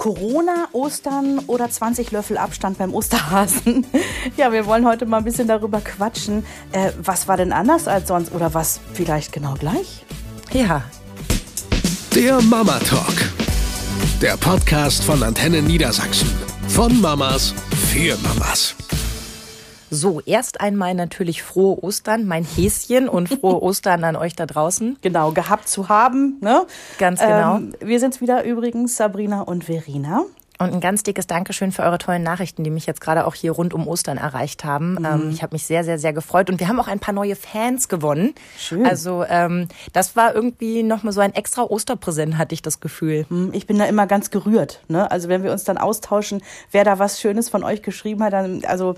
Corona, Ostern oder 20 Löffel Abstand beim Osterhasen. Ja, wir wollen heute mal ein bisschen darüber quatschen. Äh, was war denn anders als sonst oder was vielleicht genau gleich? Ja. Der Mama Talk. Der Podcast von Antenne Niedersachsen. Von Mamas für Mamas. So, erst einmal natürlich frohe Ostern, mein Häschen und frohe Ostern an euch da draußen. Genau, gehabt zu haben. Ne? Ganz genau. Ähm, wir sind's wieder übrigens, Sabrina und Verena. Und ein ganz dickes Dankeschön für eure tollen Nachrichten, die mich jetzt gerade auch hier rund um Ostern erreicht haben. Mhm. Ähm, ich habe mich sehr, sehr, sehr gefreut. Und wir haben auch ein paar neue Fans gewonnen. Schön. Also ähm, das war irgendwie nochmal so ein extra Osterpräsent, hatte ich das Gefühl. Hm, Ich bin da immer ganz gerührt. Ne? Also wenn wir uns dann austauschen, wer da was Schönes von euch geschrieben hat, dann, also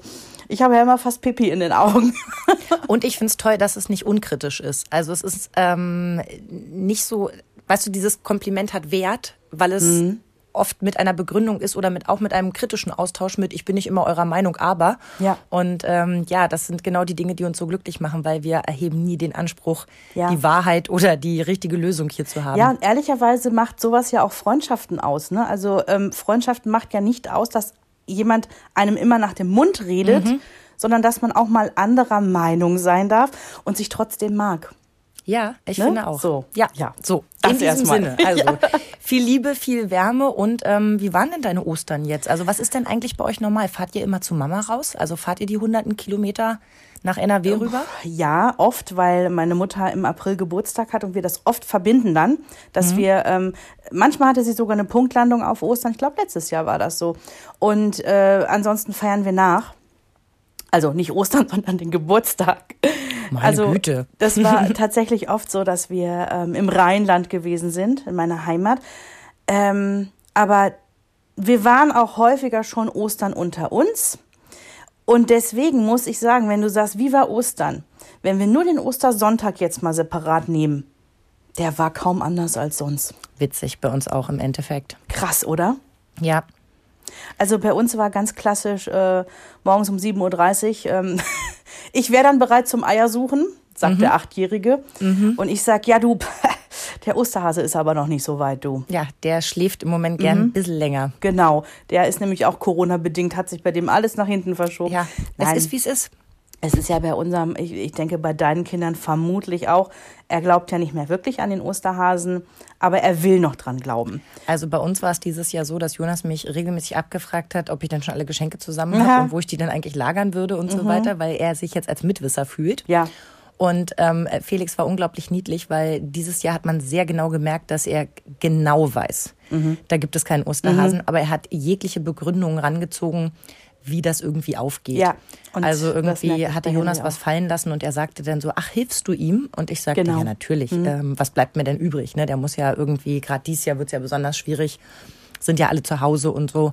ich habe ja immer fast Pipi in den Augen. Und ich find's toll, dass es nicht unkritisch ist. Also es ist ähm, nicht so, weißt du, dieses Kompliment hat Wert, weil es Mhm. oft mit einer Begründung ist oder mit auch mit einem kritischen Austausch mit, ich bin nicht immer eurer Meinung, aber. Ja. Und ähm, ja, das sind genau die Dinge, die uns so glücklich machen, weil wir erheben nie den Anspruch, Ja. die Wahrheit oder die richtige Lösung hier zu haben. Ja, und ehrlicherweise macht sowas ja auch Freundschaften aus. Ne? Also ähm, Freundschaften macht ja nicht aus, dass jemand einem immer nach dem Mund redet, Mhm. sondern dass man auch mal anderer Meinung sein darf und sich trotzdem mag. Ja, ich Ne? finde auch. So. Ja, Ja. so. Das In diesem erstmal. Sinne. Also viel Liebe, viel Wärme und ähm, wie waren denn deine Ostern jetzt? Also was ist denn eigentlich bei euch normal? Fahrt ihr immer zu Mama raus? Also fahrt ihr die hunderten Kilometer nach NRW rüber? Ja, oft, weil meine Mutter im April Geburtstag hat und wir das oft verbinden dann, dass wir, ähm, manchmal hatte sie sogar eine Punktlandung auf Ostern, ich glaube letztes Jahr war das so. Und äh, ansonsten feiern wir nach. Also nicht Ostern, sondern den Geburtstag. Meine also Güte. das war tatsächlich oft so, dass wir ähm, im Rheinland gewesen sind, in meiner Heimat. Ähm, aber wir waren auch häufiger schon Ostern unter uns. Und deswegen muss ich sagen, wenn du sagst, wie war Ostern? Wenn wir nur den Ostersonntag jetzt mal separat nehmen, der war kaum anders als sonst. Witzig bei uns auch im Endeffekt. Krass, oder? Ja. Also bei uns war ganz klassisch äh, morgens um 7.30 Uhr. Ähm, ich wäre dann bereit zum Eiersuchen, sagt der Achtjährige. Und ich sag, ja du, der Osterhase ist aber noch nicht so weit, du. Ja, der schläft im Moment gern Mhm. ein bisschen länger. Genau, der ist nämlich auch Corona-bedingt, hat sich bei dem alles nach hinten verschoben. Ja, es Nein. ist wie es ist. Es ist ja bei unserem, ich, ich denke bei deinen Kindern vermutlich auch, er glaubt ja nicht mehr wirklich an den Osterhasen, aber er will noch dran glauben. Also bei uns war es dieses Jahr so, dass Jonas mich regelmäßig abgefragt hat, ob ich dann schon alle Geschenke zusammen habe. Mhm. und wo ich die dann eigentlich lagern würde und so weiter, weil er sich jetzt als Mitwisser fühlt. Ja. Und ähm, Felix war unglaublich niedlich, weil dieses Jahr hat man sehr genau gemerkt, dass er genau weiß, Mhm. da gibt es keinen Osterhasen, aber er hat jegliche Begründungen rangezogen, wie das irgendwie aufgeht. Ja, und also irgendwie hatte Jonas was fallen lassen und er sagte dann so, ach, hilfst du ihm? Und ich sagte, Genau. ja, natürlich. Ähm, was bleibt mir denn übrig? Ne? Der muss ja irgendwie, gerade dieses Jahr wird es ja besonders schwierig, sind ja alle zu Hause und so.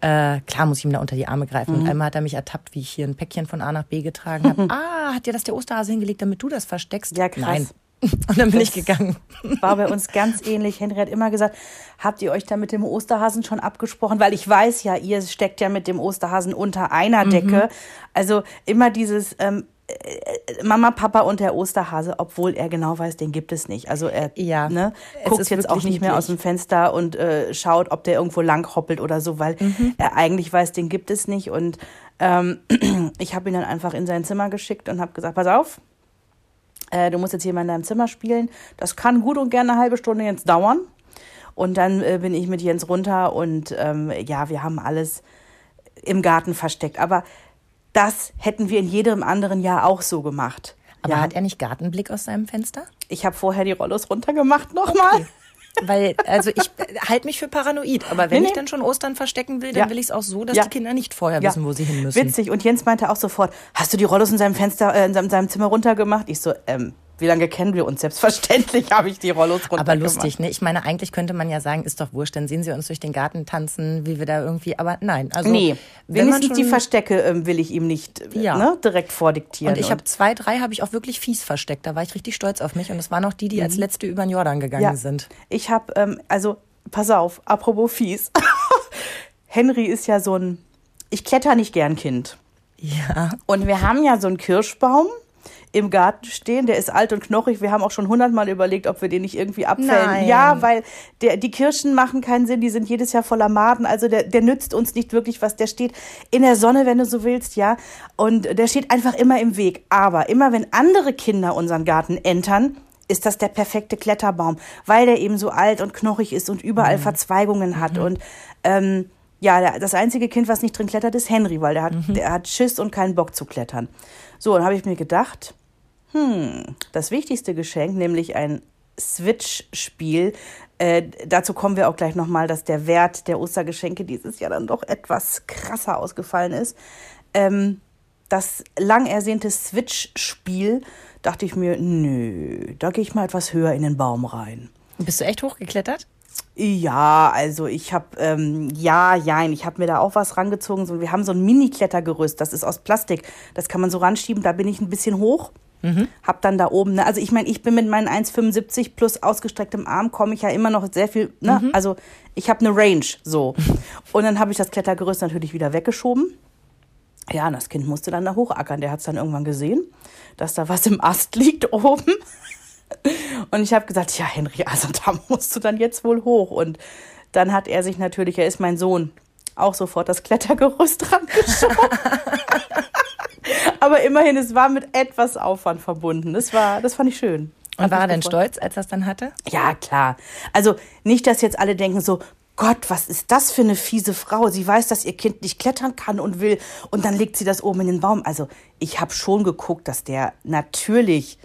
Äh, klar muss ich ihm da unter die Arme greifen. Und einmal hat er mich ertappt, wie ich hier ein Päckchen von A nach B getragen habe. ah, hat dir das der Osterhase hingelegt, damit du das versteckst? Ja, krass. Nein. Und dann bin ich gegangen. War bei uns ganz ähnlich. Henry hat immer gesagt, habt ihr euch da mit dem Osterhasen schon abgesprochen? Weil ich weiß ja, ihr steckt ja mit dem Osterhasen unter einer Mhm. Decke. Also immer dieses ähm, äh, Mama, Papa und der Osterhase, obwohl er genau weiß, den gibt es nicht. Also er Ja, ne, guckt ist jetzt auch nicht mehr niedlich. aus dem Fenster und äh, schaut, ob der irgendwo lang hoppelt oder so, weil Mhm. er eigentlich weiß, den gibt es nicht. Und ähm, ich habe ihn dann einfach in sein Zimmer geschickt und habe gesagt, pass auf, äh, du musst jetzt hier mal in deinem Zimmer spielen. Das kann gut und gerne eine halbe Stunde jetzt dauern. Und dann äh, bin ich mit Jens runter und ähm, ja, wir haben alles im Garten versteckt. Aber das hätten wir in jedem anderen Jahr auch so gemacht. Aber ja, hat er nicht Gartenblick aus seinem Fenster? ich habe vorher die Rollos runtergemacht nochmal. Weil, also ich halte mich für paranoid, aber wenn Nee, ich nee. dann schon Ostern verstecken will, dann Ja. will ich es auch so, dass Ja. die Kinder nicht vorher Ja. wissen, wo sie hin müssen. Witzig. Und Jens meinte auch sofort, hast du die Rollos in seinem Fenster, äh, in seinem, seinem Zimmer runtergemacht? Ich so, ähm, wie lange kennen wir uns? Selbstverständlich habe ich die Rollos runtergemacht. Aber lustig, ne? Ich meine, eigentlich könnte man ja sagen, ist doch wurscht, dann sehen sie uns durch den Garten tanzen, wie wir da irgendwie, aber nein. Also, Nee, wenigstens die Verstecke ähm, will ich ihm nicht äh, Ja. ne, direkt vordiktieren. Und ich habe zwei, drei habe ich auch wirklich fies versteckt. Da war ich richtig stolz auf mich. Und es waren auch die, die Mhm. als letzte über den Jordan gegangen ja, sind. Ich habe, ähm, also pass auf, apropos fies. Henry ist ja so ein, ich kletter nicht gern Kind. Ja. Und wir haben ja so einen Kirschbaum im Garten stehen. Der ist alt und knochig. Wir haben auch schon hundertmal überlegt, ob wir den nicht irgendwie abfällen. Nein. Ja, weil der, die Kirschen machen keinen Sinn. Die sind jedes Jahr voller Maden. Also der, der nützt uns nicht wirklich was. Der steht in der Sonne, wenn du so willst, ja. Und der steht einfach immer im Weg. Aber immer wenn andere Kinder unseren Garten entern, ist das der perfekte Kletterbaum, weil der eben so alt und knochig ist und überall Verzweigungen hat. Und ähm, ja, das einzige Kind, was nicht drin klettert, ist Henry, weil der hat, der hat Schiss und keinen Bock zu klettern. So, dann habe ich mir gedacht, hm, das wichtigste Geschenk, nämlich ein Switch-Spiel. Äh, dazu kommen wir auch gleich nochmal, dass der Wert der Ostergeschenke dieses Jahr dann doch etwas krasser ausgefallen ist. Ähm, das lang ersehnte Switch-Spiel, dachte ich mir, nö, da gehe ich mal etwas höher in den Baum rein. Bist du echt hochgeklettert? Ja, also ich habe, ähm, ja, jein, ich habe mir da auch was rangezogen. So, wir haben so ein Mini-Klettergerüst, das ist aus Plastik. Das kann man so ranschieben, da bin ich ein bisschen hoch. Hab dann da oben, ne, also ich meine, ich bin mit meinen 1,75 plus ausgestrecktem Arm, komme ich ja immer noch sehr viel, ne, also ich habe eine Range, so. Und dann habe ich das Klettergerüst natürlich wieder weggeschoben. Ja, und das Kind musste dann da hochackern. Der hat es dann irgendwann gesehen, dass da was im Ast liegt oben. Und ich habe gesagt, ja, Henry, also da musst du dann jetzt wohl hoch. Und dann hat er sich natürlich, er ist mein Sohn, auch sofort das Klettergerüst rangeschoben. Aber immerhin, es war mit etwas Aufwand verbunden. Das war, das fand ich schön. Und war er denn stolz, als er es dann hatte? Ja, klar. Also nicht, dass jetzt alle denken so, Gott, was ist das für eine fiese Frau? Sie weiß, dass ihr Kind nicht klettern kann und will und dann legt sie das oben in den Baum. Also ich habe schon geguckt, dass der natürlich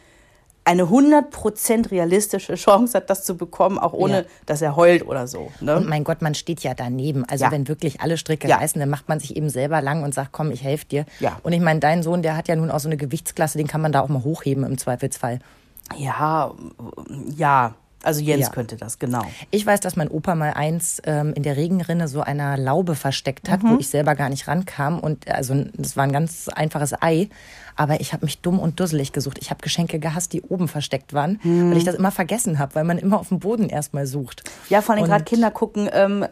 eine 100% realistische Chance hat, das zu bekommen, auch ohne, Ja. dass er heult oder so. Ne? Und mein Gott, man steht ja daneben. Also Ja. wenn wirklich alle Stricke Ja. reißen, dann macht man sich eben selber lang und sagt, komm, ich helfe dir. Ja. Und ich meine, dein Sohn, der hat ja nun auch so eine Gewichtsklasse, den kann man da auch mal hochheben im Zweifelsfall. Ja, ja. Also Jens Ja. könnte das, genau. Ich weiß, dass mein Opa mal eins ähm, in der Regenrinne so einer Laube versteckt hat, Mhm. wo ich selber gar nicht rankam. Und also das war ein ganz einfaches Ei. Aber ich habe mich dumm und dusselig gesucht. Ich habe Geschenke gehasst, die oben versteckt waren, Mhm. weil ich das immer vergessen habe, weil man immer auf dem Boden erstmal sucht. Ja, vor allem gerade Kinder gucken, ähm, äh,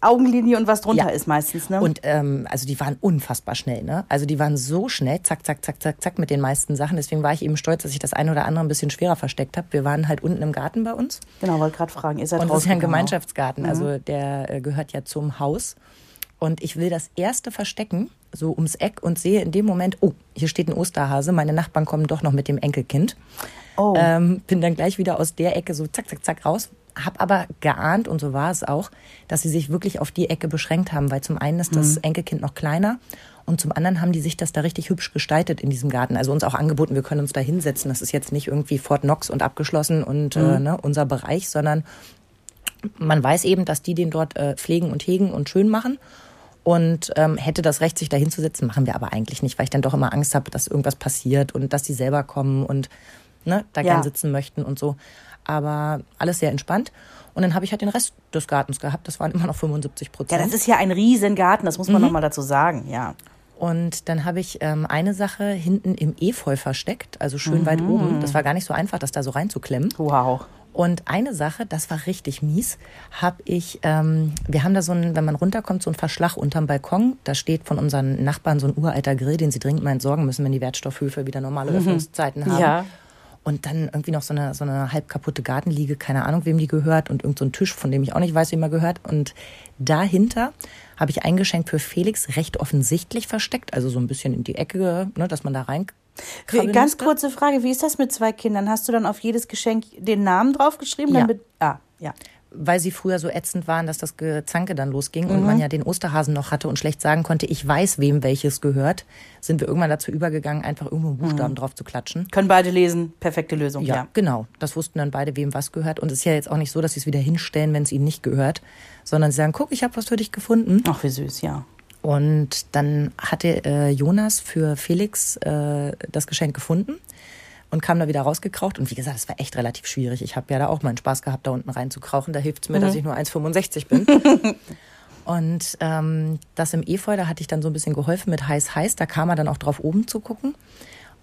Augenlinie und was drunter Ja. ist meistens, ne? Und ähm, also die waren unfassbar schnell, ne? Also die waren so schnell, zack, zack, zack, zack, zack mit den meisten Sachen. Deswegen war ich eben stolz, dass ich das eine oder andere ein bisschen schwerer versteckt habe. Wir waren halt unten im Garten bei uns. genau, wollte gerade fragen, ihr seid Und das ist ja ein? Gemeinschaftsgarten, also der äh, gehört ja zum Haus. Und ich will das erste verstecken, so ums Eck und sehe in dem Moment, oh, hier steht ein Osterhase, meine Nachbarn kommen doch noch mit dem Enkelkind. Oh. Ähm, bin dann gleich wieder aus der Ecke so zack, zack, zack raus. Hab aber geahnt, und so war es auch, dass sie sich wirklich auf die Ecke beschränkt haben, weil zum einen ist Mhm. das Enkelkind noch kleiner und zum anderen haben die sich das da richtig hübsch gestaltet in diesem Garten. Also uns auch angeboten, wir können uns da hinsetzen. Das ist jetzt nicht irgendwie Fort Knox und abgeschlossen und Mhm. äh, ne, unser Bereich, sondern man weiß eben, dass die den dort äh, pflegen und hegen und schön machen. Und ähm, hätte das Recht, sich da hinzusetzen, machen wir aber eigentlich nicht, weil ich dann doch immer Angst habe, dass irgendwas passiert und dass die selber kommen und ne, da Ja. gern sitzen möchten und so. Aber alles sehr entspannt. Und dann habe ich halt den Rest des Gartens gehabt. Das waren immer noch 75% Ja, Prozent. das ist ja ein Riesengarten, das muss Mhm. man noch mal dazu sagen, ja. Und dann habe ich ähm, eine Sache hinten im Efeu versteckt, also schön weit Mhm. oben. Das war gar nicht so einfach, das da so reinzuklemmen. Wow. Und eine Sache, das war richtig mies, habe ich, ähm, wir haben da so einen, wenn man runterkommt, so einen Verschlag unterm Balkon. Da steht von unseren Nachbarn so ein uralter Grill, den sie dringend mal entsorgen müssen, wenn die Wertstoffhöfe wieder normale Öffnungszeiten haben. Ja. Und dann irgendwie noch so eine, so eine halb kaputte Gartenliege, keine Ahnung, wem die gehört. Und irgend so ein Tisch, von dem ich auch nicht weiß, wem er gehört. Und dahinter habe ich ein Geschenk für Felix recht offensichtlich versteckt. Also so ein bisschen in die Ecke, ne, dass man da rein. Ganz kurze Frage, wie ist das mit zwei Kindern? Hast du dann auf jedes Geschenk den Namen draufgeschrieben? Ja. Damit, ah, ja. Weil sie früher so ätzend waren, dass das Gezanke dann losging und man ja den Osterhasen noch hatte und schlecht sagen konnte, ich weiß, wem welches gehört, sind wir irgendwann dazu übergegangen, einfach irgendwo einen Buchstaben drauf zu klatschen. Können beide lesen, perfekte Lösung, Ja, ja. genau. Das wussten dann beide, wem was gehört. Und es ist ja jetzt auch nicht so, dass sie es wieder hinstellen, wenn es ihnen nicht gehört, sondern sie sagen, guck, ich habe was für dich gefunden. Ach, wie süß, ja. Und dann hatte äh, Jonas für Felix äh, das Geschenk gefunden und kam da wieder rausgekraucht. Und wie gesagt, es war echt relativ schwierig. Ich habe ja da auch meinen Spaß gehabt, da unten reinzukrauchen. Da hilft es mir, dass ich nur 1,65 bin. und ähm, das im Efeu, da hatte ich dann so ein bisschen geholfen mit heiß, heiß. Da kam er dann auch drauf, oben zu gucken.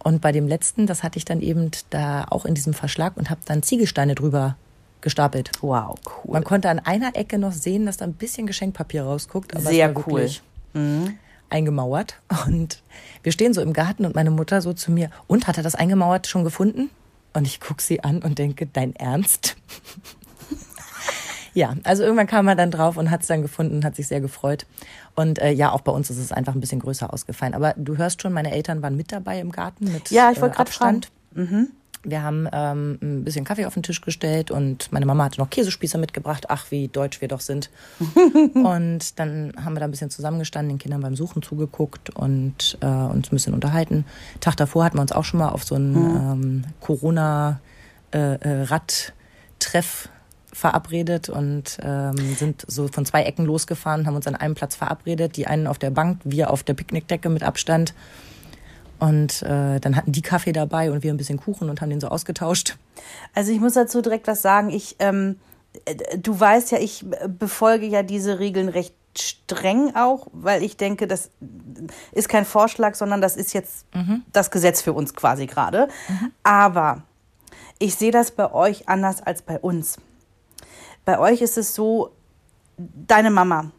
Und bei dem letzten, das hatte ich dann eben da auch in diesem Verschlag und habe dann Ziegelsteine drüber gestapelt. Wow, cool. Man konnte an einer Ecke noch sehen, dass da ein bisschen Geschenkpapier rausguckt. Aber Sehr cool. wirklich eingemauert. Und wir stehen so im Garten und meine Mutter so zu mir, und hat er das eingemauert schon gefunden? Und ich gucke sie an und denke, dein Ernst? ja, also irgendwann kam er dann drauf und hat es dann gefunden und hat sich sehr gefreut. Und äh, ja, auch bei uns ist es einfach ein bisschen größer ausgefallen. Aber du hörst schon, meine Eltern waren mit dabei im Garten mit Ja, ich wollte äh, gerade fragen. Abstand. Wir haben ähm, ein bisschen Kaffee auf den Tisch gestellt und meine Mama hatte noch Käsespieße mitgebracht. Ach, wie deutsch wir doch sind. und dann haben wir da ein bisschen zusammengestanden, den Kindern beim Suchen zugeguckt und äh, uns ein bisschen unterhalten. Tag davor hatten wir uns auch schon mal auf so einen ähm, Corona-Radtreff verabredet und ähm, sind so von zwei Ecken losgefahren, haben uns an einem Platz verabredet. Die einen auf der Bank, wir auf der Picknickdecke mit Abstand. Und äh, dann hatten die Kaffee dabei und wir ein bisschen Kuchen und haben den so ausgetauscht. Also ich muss dazu direkt was sagen. Ich, ähm, äh, du weißt ja, ich befolge ja diese Regeln recht streng auch, weil ich denke, das ist kein Vorschlag, sondern das ist jetzt das Gesetz für uns quasi gerade. Aber ich sehe das bei euch anders als bei uns. Bei euch ist es so, deine Mama,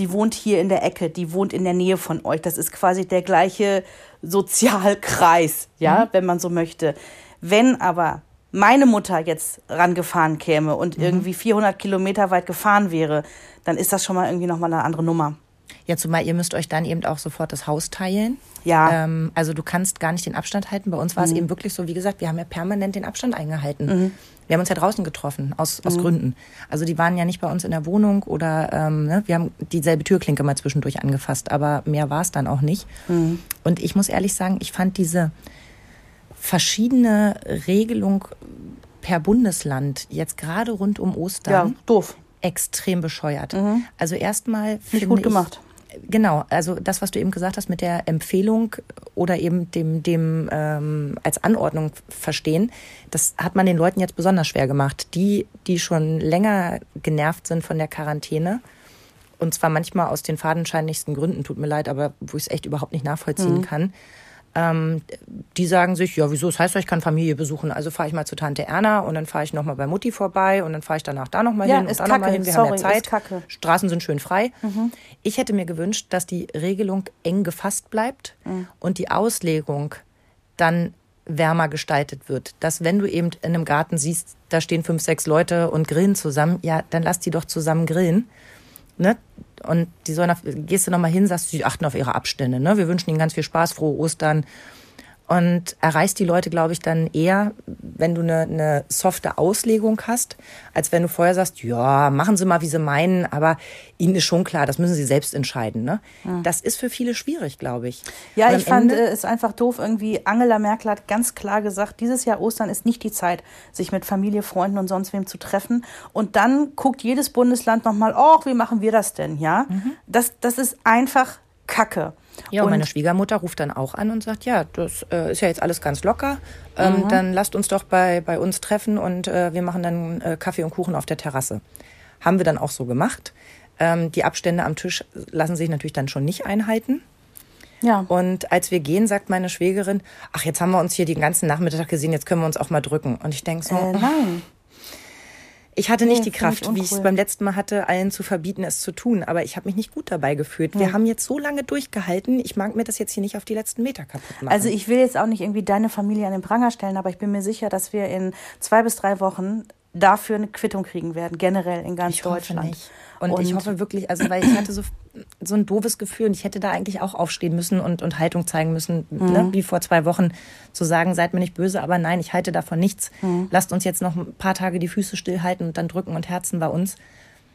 die wohnt hier in der Ecke, die wohnt in der Nähe von euch. Das ist quasi der gleiche Sozialkreis, ja, wenn man so möchte. Wenn aber meine Mutter jetzt rangefahren käme und irgendwie 400 Kilometer weit gefahren wäre, dann ist das schon mal irgendwie nochmal eine andere Nummer. Ja, zumal ihr müsst euch dann eben auch sofort das Haus teilen. Ja. Ähm, also du kannst gar nicht den Abstand halten. Bei uns war es eben wirklich so, wie gesagt, wir haben ja permanent den Abstand eingehalten. Wir haben uns ja draußen getroffen, aus, aus Gründen. Also die waren ja nicht bei uns in der Wohnung oder ähm, ne, wir haben dieselbe Türklinke mal zwischendurch angefasst, aber mehr war es dann auch nicht. Und ich muss ehrlich sagen, ich fand diese verschiedene Regelung per Bundesland jetzt gerade rund um Ostern Ja, doof. Extrem bescheuert. Also erstmal Nicht finde gut ich- gemacht. Genau, also das, was du eben gesagt hast mit der Empfehlung oder eben dem, dem ähm, als Anordnung verstehen, das hat man den Leuten jetzt besonders schwer gemacht. Die, die schon länger genervt sind von der Quarantäne, und zwar manchmal aus den fadenscheinlichsten Gründen, tut mir leid, aber wo ich es echt überhaupt nicht nachvollziehen kann. Ähm, die sagen sich, ja, wieso? Das heißt doch, ich kann Familie besuchen. Also fahre ich mal zu Tante Erna und dann fahre ich nochmal bei Mutti vorbei und dann fahre ich danach da nochmal Ja, hin und ist da nochmal hin. Wir Sorry, haben ja Zeit. kacke. Straßen sind schön frei. Ich hätte mir gewünscht, dass die Regelung eng gefasst bleibt und die Auslegung dann wärmer gestaltet wird. Dass wenn du eben in einem Garten siehst, da stehen fünf, sechs Leute und grillen zusammen, ja, dann lass die doch zusammen grillen. Ne? Und die sollen auf, gehst du nochmal hin, sagst die achten auf ihre Abstände. Ne? Wir wünschen ihnen ganz viel Spaß, frohe Ostern. Und erreichst die Leute, glaube ich, dann eher, wenn du eine, eine softe Auslegung hast, als wenn du vorher sagst, ja, machen Sie mal, wie Sie meinen, aber Ihnen ist schon klar, das müssen Sie selbst entscheiden. Ne? Das ist für viele schwierig, glaube ich. Ja, ich fand Ende- äh, es einfach doof. Irgendwie Angela Merkel hat ganz klar gesagt, dieses Jahr Ostern ist nicht die Zeit, sich mit Familie, Freunden und sonst wem zu treffen. Und dann guckt jedes Bundesland nochmal, oh, wie machen wir das denn? Ja, das, das ist einfach Kacke. Ja, und meine Schwiegermutter ruft dann auch an und sagt, ja, das äh, ist ja jetzt alles ganz locker. Ähm, Dann lasst uns doch bei, bei uns treffen und äh, wir machen dann äh, Kaffee und Kuchen auf der Terrasse. Haben wir dann auch so gemacht. Ähm, die Abstände am Tisch lassen sich natürlich dann schon nicht einhalten. Ja. Und als wir gehen, sagt meine Schwägerin, ach, jetzt haben wir uns hier den ganzen Nachmittag gesehen, jetzt können wir uns auch mal drücken. Und ich denke so, Äh, nein. Ich hatte nicht Nee, die Kraft, wie ich es beim letzten Mal hatte, allen zu verbieten, es zu tun. Aber ich habe mich nicht gut dabei gefühlt. Wir haben jetzt so lange durchgehalten. Ich mag mir das jetzt hier nicht auf die letzten Meter kaputt machen. Also ich will jetzt auch nicht irgendwie deine Familie an den Pranger stellen, aber ich bin mir sicher, dass wir in zwei bis drei Wochen dafür eine Quittung kriegen werden, generell in ganz ich hoffe Deutschland. nicht. Und, ich hoffe wirklich, also weil ich hatte so, so ein doofes Gefühl und ich hätte da eigentlich auch aufstehen müssen und, und Haltung zeigen müssen, ne, wie vor zwei Wochen, zu sagen, seid mir nicht böse, aber nein, ich halte davon nichts. Lasst uns jetzt noch ein paar Tage die Füße stillhalten und dann drücken und herzen bei uns.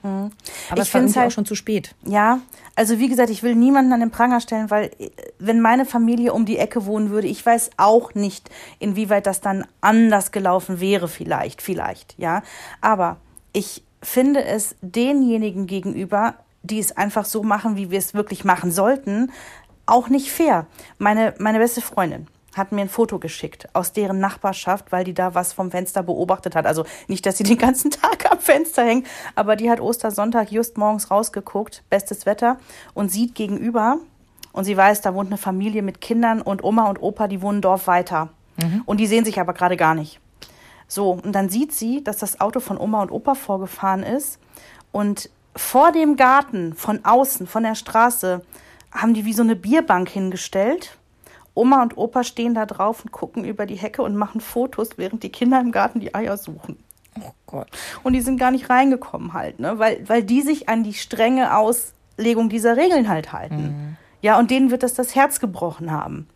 Aber Ich es find's irgendwie halt- auch schon zu spät. Ja, also wie gesagt, ich will niemanden an den Pranger stellen, weil äh, wenn meine Familie um die Ecke wohnen würde, ich weiß auch nicht, inwieweit das dann anders gelaufen wäre, vielleicht, vielleicht, ja. Aber ich finde es denjenigen gegenüber, die es einfach so machen, wie wir es wirklich machen sollten, auch nicht fair. Meine, meine beste Freundin hat mir ein Foto geschickt aus deren Nachbarschaft, weil die da was vom Fenster beobachtet hat. Also nicht, dass sie den ganzen Tag am Fenster hängt, aber die hat Ostersonntag just morgens rausgeguckt, bestes Wetter, und sieht gegenüber, und sie weiß, da wohnt eine Familie mit Kindern und Oma und Opa, die wohnen Dorf weiter. Und die sehen sich aber gerade gar nicht. So, und dann sieht sie, dass das Auto von Oma und Opa vorgefahren ist und vor dem Garten, von außen, von der Straße, haben die wie so eine Bierbank hingestellt. Oma und Opa stehen da drauf und gucken über die Hecke und machen Fotos, während die Kinder im Garten die Eier suchen. Oh Gott. Und die sind gar nicht reingekommen halt, ne? Weil, weil die sich an die strenge Auslegung dieser Regeln halt halten. Ja, und denen wird das das Herz gebrochen haben.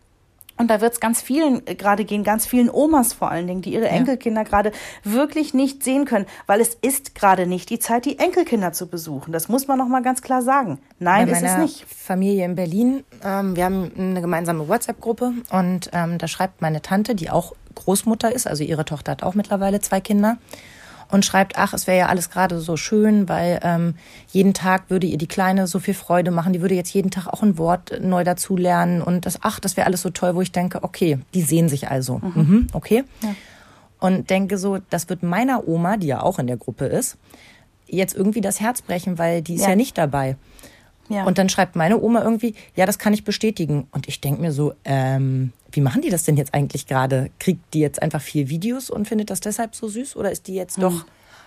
Und da wird es ganz vielen, äh, gerade gehen ganz vielen Omas vor allen Dingen, die ihre Enkelkinder gerade wirklich nicht sehen können, weil es ist gerade nicht die Zeit, die Enkelkinder zu besuchen. Das muss man noch mal ganz klar sagen. Nein, Bei ist es nicht. Familie in Berlin, ähm, wir haben eine gemeinsame WhatsApp-Gruppe und ähm, da schreibt meine Tante, die auch Großmutter ist, also ihre Tochter hat auch mittlerweile zwei Kinder und schreibt, ach, es wäre ja alles gerade so schön, weil ähm, jeden Tag würde ihr die Kleine so viel Freude machen, die würde jetzt jeden Tag auch ein Wort neu dazulernen und das, ach, das wäre alles so toll, wo ich denke, okay, die sehen sich also, mhm. okay. Und denke so, das wird meiner Oma, die ja auch in der Gruppe ist, jetzt irgendwie das Herz brechen, weil die ist ja, Ja. nicht dabei. Ja. Und dann schreibt meine Oma irgendwie, ja, das kann ich bestätigen. Und ich denke mir so, ähm, wie machen die das denn jetzt eigentlich gerade? Kriegt die jetzt einfach vier Videos und findet das deshalb so süß? Oder ist die jetzt Hm. doch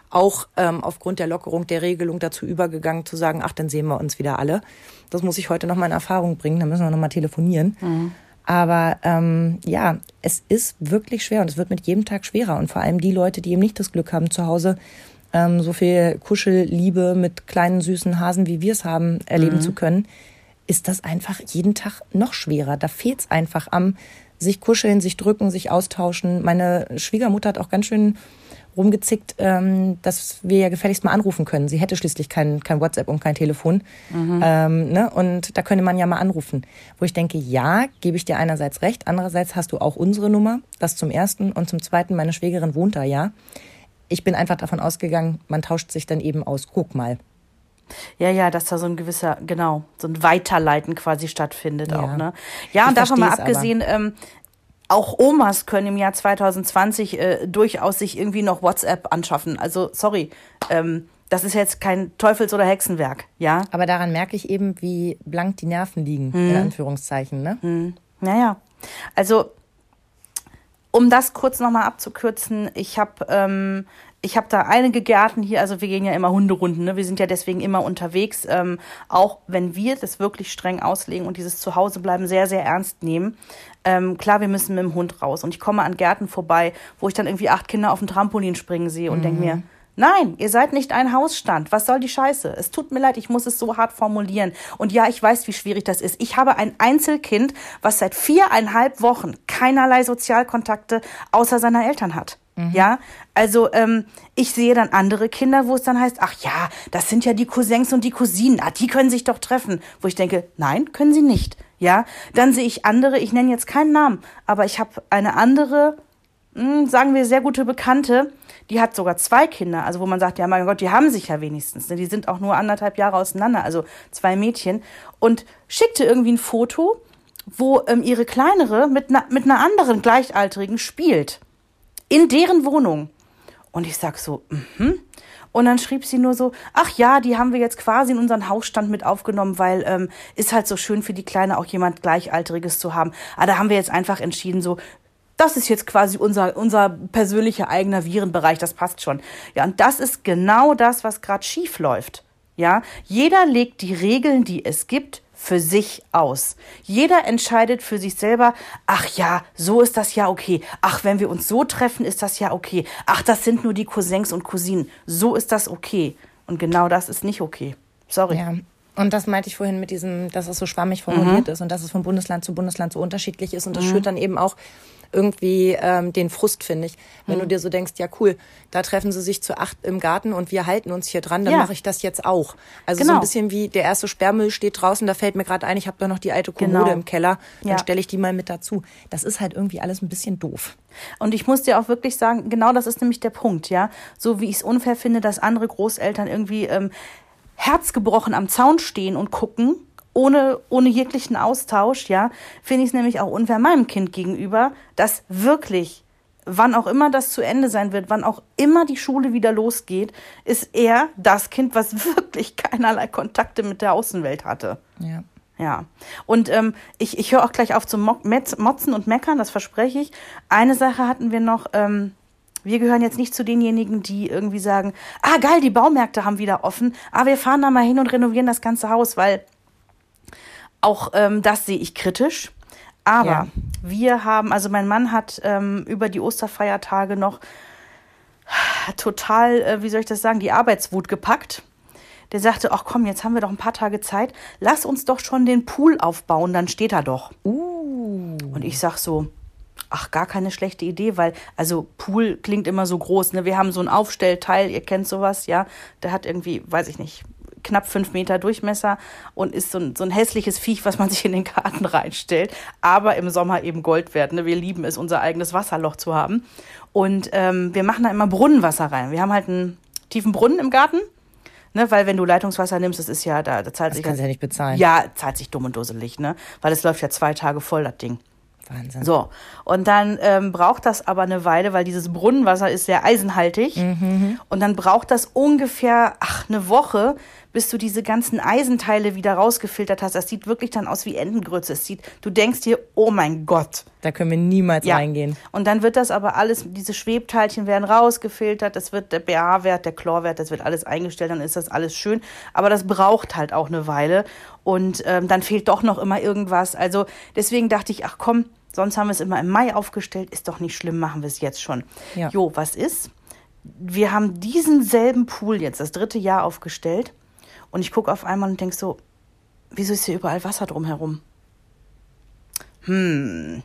auch ähm, aufgrund der Lockerung der Regelung dazu übergegangen zu sagen, ach, dann sehen wir uns wieder alle? Das muss ich heute noch mal in Erfahrung bringen, da müssen wir noch mal telefonieren. Hm. Aber ähm, ja, es ist wirklich schwer und es wird mit jedem Tag schwerer. Und vor allem die Leute, die eben nicht das Glück haben, zu Hause ähm, so viel Kuschelliebe mit kleinen süßen Hasen, wie wir es haben, erleben zu können, ist das einfach jeden Tag noch schwerer. Da fehlt es einfach am sich kuscheln, sich drücken, sich austauschen. Meine Schwiegermutter hat auch ganz schön rumgezickt, ähm, dass wir ja gefälligst mal anrufen können. Sie hätte schließlich kein, kein WhatsApp und kein Telefon. Ähm, ne? Und da könnte man ja mal anrufen. Wo ich denke, ja, gebe ich dir einerseits recht, andererseits hast du auch unsere Nummer. Das zum Ersten. Und zum Zweiten, meine Schwägerin wohnt da ja. Ich bin einfach davon ausgegangen, man tauscht sich dann eben aus. Guck mal. Ja, ja, dass da so ein gewisser, genau, so ein Weiterleiten quasi stattfindet Ja. auch, ne? Ja, Ich und davon mal abgesehen, ähm, auch Omas können im Jahr 2020 äh, durchaus sich irgendwie noch WhatsApp anschaffen. Also, sorry, ähm, das ist jetzt kein Teufels- oder Hexenwerk, ja? Aber daran merke ich eben, wie blank die Nerven liegen, in Anführungszeichen. Ne? Naja, also um das kurz nochmal abzukürzen, ich habe ähm, ich hab da einige Gärten hier, also wir gehen ja immer Hunderunden, ne? wir sind ja deswegen immer unterwegs, ähm, auch wenn wir das wirklich streng auslegen und dieses Zuhausebleiben sehr, sehr ernst nehmen. Ähm, klar, wir müssen mit dem Hund raus und ich komme an Gärten vorbei, wo ich dann irgendwie acht Kinder auf dem Trampolin springen sehe und denk mir, Nein, ihr seid nicht ein Hausstand. Was soll die Scheiße? Es tut mir leid, ich muss es so hart formulieren. Und ja, ich weiß, wie schwierig das ist. Ich habe ein Einzelkind, was seit viereinhalb Wochen keinerlei Sozialkontakte außer seiner Eltern hat. Ja, also ähm, ich sehe dann andere Kinder, wo es dann heißt, ach ja, das sind ja die Cousins und die Cousinen, ah, die können sich doch treffen. Wo ich denke, nein, können sie nicht. Ja, dann sehe ich andere, ich nenne jetzt keinen Namen, aber ich habe eine andere mh, sagen wir, sehr gute Bekannte, die hat sogar zwei Kinder, also wo man sagt, ja, mein Gott, die haben sich ja wenigstens, ne? die sind auch nur anderthalb Jahre auseinander, also zwei Mädchen, und schickte irgendwie ein Foto, wo ähm, ihre Kleinere mit, na, mit einer anderen Gleichaltrigen spielt. In deren Wohnung. Und ich sag so, mhm. Und dann schrieb sie nur so, ach ja, die haben wir jetzt quasi in unseren Hausstand mit aufgenommen, weil ähm, ist halt so schön für die Kleine auch jemand Gleichaltriges zu haben. Aber da haben wir jetzt einfach entschieden, so, das ist jetzt quasi unser, unser persönlicher eigener Virenbereich, das passt schon. Ja, und das ist genau das, was gerade schief läuft. Ja, jeder legt die Regeln, die es gibt, für sich aus. Jeder entscheidet für sich selber, ach ja, so ist das ja okay. Ach, wenn wir uns so treffen, ist das ja okay. Ach, das sind nur die Cousins und Cousinen. So ist das okay. Und genau das ist nicht okay. Sorry. Ja. Und das meinte ich vorhin mit diesem, dass es so schwammig formuliert ist und dass es von Bundesland zu Bundesland so unterschiedlich ist. Und das schürt dann eben auch irgendwie ähm, den Frust, finde ich. Wenn du dir so denkst, ja cool, da treffen sie sich zu acht im Garten und wir halten uns hier dran, dann Ja. mache ich das jetzt auch. Also so Genau. ein bisschen wie der erste Sperrmüll steht draußen, da fällt mir gerade ein, ich habe da noch die alte Kommode Genau. im Keller, dann Ja. stelle ich die mal mit dazu. Das ist halt irgendwie alles ein bisschen doof. Und ich muss dir auch wirklich sagen, genau das ist nämlich der Punkt, ja. So wie ich es unfair finde, dass andere Großeltern irgendwie ähm, herzgebrochen am Zaun stehen und gucken, ohne, ohne jeglichen Austausch, ja, finde ich es nämlich auch unfair meinem Kind gegenüber, dass wirklich, wann auch immer das zu Ende sein wird, wann auch immer die Schule wieder losgeht, ist er das Kind, was wirklich keinerlei Kontakte mit der Außenwelt hatte. Ja. Ja, und ähm, ich, ich höre auch gleich auf Mo Metz, Motzen und Meckern, das verspreche ich. Eine Sache hatten wir noch, ähm, wir gehören jetzt nicht zu denjenigen, die irgendwie sagen, ah geil, die Baumärkte haben wieder offen, ah wir fahren da mal hin und renovieren das ganze Haus, weil auch ähm, das sehe ich kritisch. Aber Ja. wir haben, also mein Mann hat ähm, über die Osterfeiertage noch total, äh, wie soll ich das sagen, die Arbeitswut gepackt. Der sagte, ach komm, jetzt haben wir doch ein paar Tage Zeit, lass uns doch schon den Pool aufbauen, dann steht er doch. Uh. Und ich sag so, ach, gar keine schlechte Idee, weil, also Pool klingt immer so groß, ne? Wir haben so ein Aufstellteil, ihr kennt sowas, ja. Der hat irgendwie, weiß ich nicht, knapp fünf Meter Durchmesser und ist so ein, so ein hässliches Viech, was man sich in den Garten reinstellt, aber im Sommer eben Gold wert. Ne? Wir lieben es, unser eigenes Wasserloch zu haben. Und ähm, wir machen da immer Brunnenwasser rein. Wir haben halt einen tiefen Brunnen im Garten. Ne, weil wenn du Leitungswasser nimmst, das ist ja, da, da zahlt Das sich kannst ja nicht bezahlen. Ja, zahlt sich dumm und dusselig, ne? Weil es läuft ja zwei Tage voll, das Ding. Wahnsinn. So, und dann ähm, braucht das aber eine Weile, weil dieses Brunnenwasser ist sehr eisenhaltig. Und dann braucht das ungefähr, ach, eine Woche, bis du diese ganzen Eisenteile wieder rausgefiltert hast. Das sieht wirklich dann aus wie Entengrütze. Es sieht, du denkst dir, oh mein Gott. Da können wir niemals Ja. reingehen. Und dann wird das aber alles, diese Schwebteilchen werden rausgefiltert, das wird der pH-Wert, der Chlorwert, das wird alles eingestellt, dann ist das alles schön. Aber das braucht halt auch eine Weile. Und ähm, dann fehlt doch noch immer irgendwas. Also deswegen dachte ich, ach komm, sonst haben wir es immer im Mai aufgestellt, ist doch nicht schlimm, machen wir es jetzt schon. Ja. Jo, was ist? Wir haben diesen selben Pool jetzt das dritte Jahr aufgestellt. Und ich gucke auf einmal und denk so, wieso ist hier überall Wasser drumherum? Hm.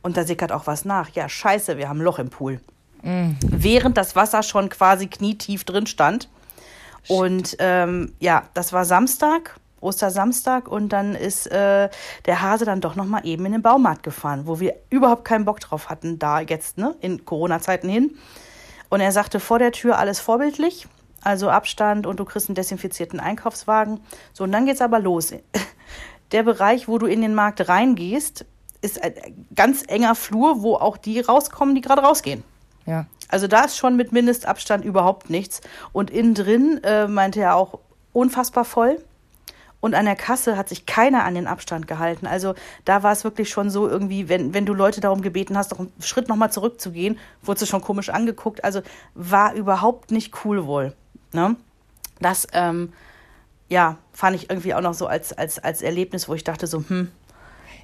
Und da sickert auch was nach. Ja, scheiße, wir haben ein Loch im Pool. Während das Wasser schon quasi knietief drin stand. Und ähm, ja, das war Samstag, Ostersamstag. Und dann ist äh, der Hase dann doch noch mal eben in den Baumarkt gefahren, wo wir überhaupt keinen Bock drauf hatten, da jetzt, ne, in Corona-Zeiten hin. Und er sagte vor der Tür alles vorbildlich, also Abstand und du kriegst einen desinfizierten Einkaufswagen. So, und dann geht's aber los. Der Bereich, wo du in den Markt reingehst, ist ein ganz enger Flur, wo auch die rauskommen, die gerade rausgehen. Ja. Also da ist schon mit Mindestabstand überhaupt nichts. Und innen drin äh, meinte er auch unfassbar voll. Und an der Kasse hat sich keiner an den Abstand gehalten. Also da war es wirklich schon so irgendwie, wenn, wenn du Leute darum gebeten hast, doch einen Schritt nochmal zurückzugehen, wurdest du schon komisch angeguckt. Also war überhaupt nicht cool wohl. Ne? Das, ähm, ja, fand ich irgendwie auch noch so als, als, als Erlebnis, wo ich dachte so, hm,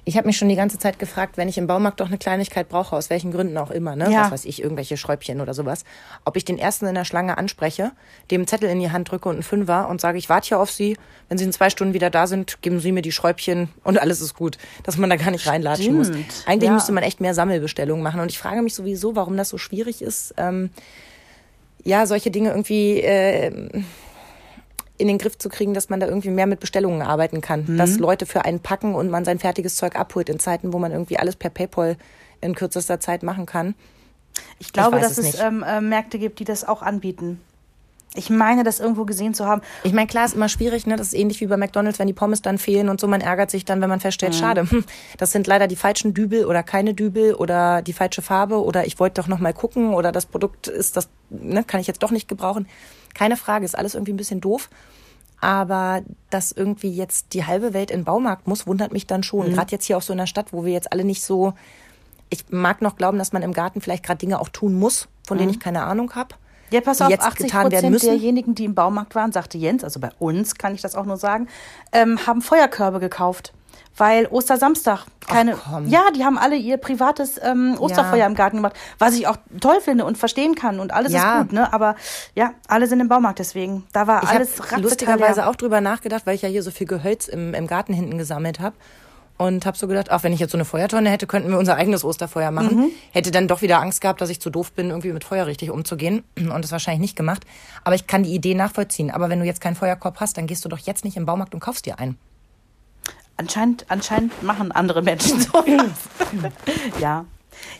Ich habe mich schon die ganze Zeit gefragt, wenn ich im Baumarkt doch eine Kleinigkeit brauche, aus welchen Gründen auch immer, ne? Ja. Was weiß ich, irgendwelche Schräubchen oder sowas, ob ich den ersten in der Schlange anspreche, dem Zettel in die Hand drücke und einen Fünfer und sage, ich warte hier auf Sie. Wenn Sie in zwei Stunden wieder da sind, geben Sie mir die Schräubchen und alles ist gut. Dass man da gar nicht reinlatschen muss. Stimmt, Eigentlich ja. müsste man echt mehr Sammelbestellungen machen. Und ich frage mich sowieso, warum das so schwierig ist, ähm, ja, solche Dinge irgendwie äh, in den Griff zu kriegen, dass man da irgendwie mehr mit Bestellungen arbeiten kann. Mhm. Dass Leute für einen packen und man sein fertiges Zeug abholt in Zeiten, wo man irgendwie alles per PayPal in kürzester Zeit machen kann. Ich glaube, weiß dass es es ähm, äh, Märkte gibt, die das auch anbieten. Ich meine, das irgendwo gesehen zu haben. Ich meine, klar ist immer schwierig, ne? Das ist ähnlich wie bei McDonalds, wenn die Pommes dann fehlen und so, man ärgert sich dann, wenn man feststellt, schade, hm, das sind leider die falschen Dübel oder keine Dübel oder die falsche Farbe oder ich wollte doch noch mal gucken oder das Produkt ist das, ne, kann ich jetzt doch nicht gebrauchen. Keine Frage, ist alles irgendwie ein bisschen doof. Aber dass irgendwie jetzt die halbe Welt in den Baumarkt muss, wundert mich dann schon. Gerade jetzt hier auch so in der Stadt, wo wir jetzt alle nicht so. Ich mag noch glauben, dass man im Garten vielleicht gerade Dinge auch tun muss, von denen ich keine Ahnung habe. Ja, pass auf, jetzt 80 getan werden müssen. derjenigen, die im Baumarkt waren, sagte Jens, also bei uns kann ich das auch nur sagen, ähm, haben Feuerkörbe gekauft. Weil Ostersamstag keine. ja, die haben alle ihr privates ähm, Osterfeuer Ja. im Garten gemacht, was ich auch toll finde und verstehen kann und alles Ja. ist gut, ne? Aber ja, alle sind im Baumarkt deswegen. Da war Ich habe alles ratzfatz lustigerweise leer. auch drüber nachgedacht, weil ich ja hier so viel Gehölz im, im Garten hinten gesammelt habe. Und habe so gedacht, ach, wenn ich jetzt so eine Feuertonne hätte, könnten wir unser eigenes Osterfeuer machen. Mhm. Hätte dann doch wieder Angst gehabt, dass ich zu doof bin, irgendwie mit Feuer richtig umzugehen. Und das wahrscheinlich nicht gemacht. Aber ich kann die Idee nachvollziehen. Aber wenn du jetzt keinen Feuerkorb hast, dann gehst du doch jetzt nicht im Baumarkt und kaufst dir einen. Anscheinend, anscheinend machen andere Menschen so. ja.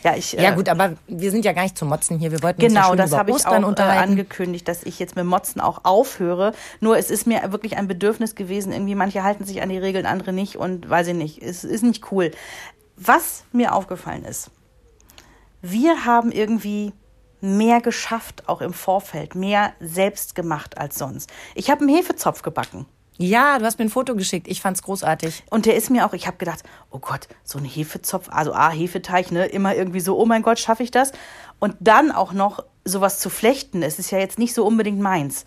Ja, ich. Ja äh, gut, aber wir sind ja gar nicht zum Motzen hier. Wir wollten uns ja Genau, das habe ich auch äh, angekündigt, dass ich jetzt mit Motzen auch aufhöre. Nur es ist mir wirklich ein Bedürfnis gewesen, irgendwie manche halten sich an die Regeln, andere nicht und weiß ich nicht. Es ist nicht cool. Was mir aufgefallen ist, wir haben irgendwie mehr geschafft, auch im Vorfeld, mehr selbst gemacht als sonst. Ich habe einen Hefezopf gebacken. Ja, du hast mir ein Foto geschickt. Ich fand's großartig. Und der ist mir auch, ich habe gedacht, oh Gott, so ein Hefezopf, also A, Hefeteig, ne, immer irgendwie so, oh mein Gott, schaffe ich das? Und dann auch noch sowas zu flechten, es ist ja jetzt nicht so unbedingt meins.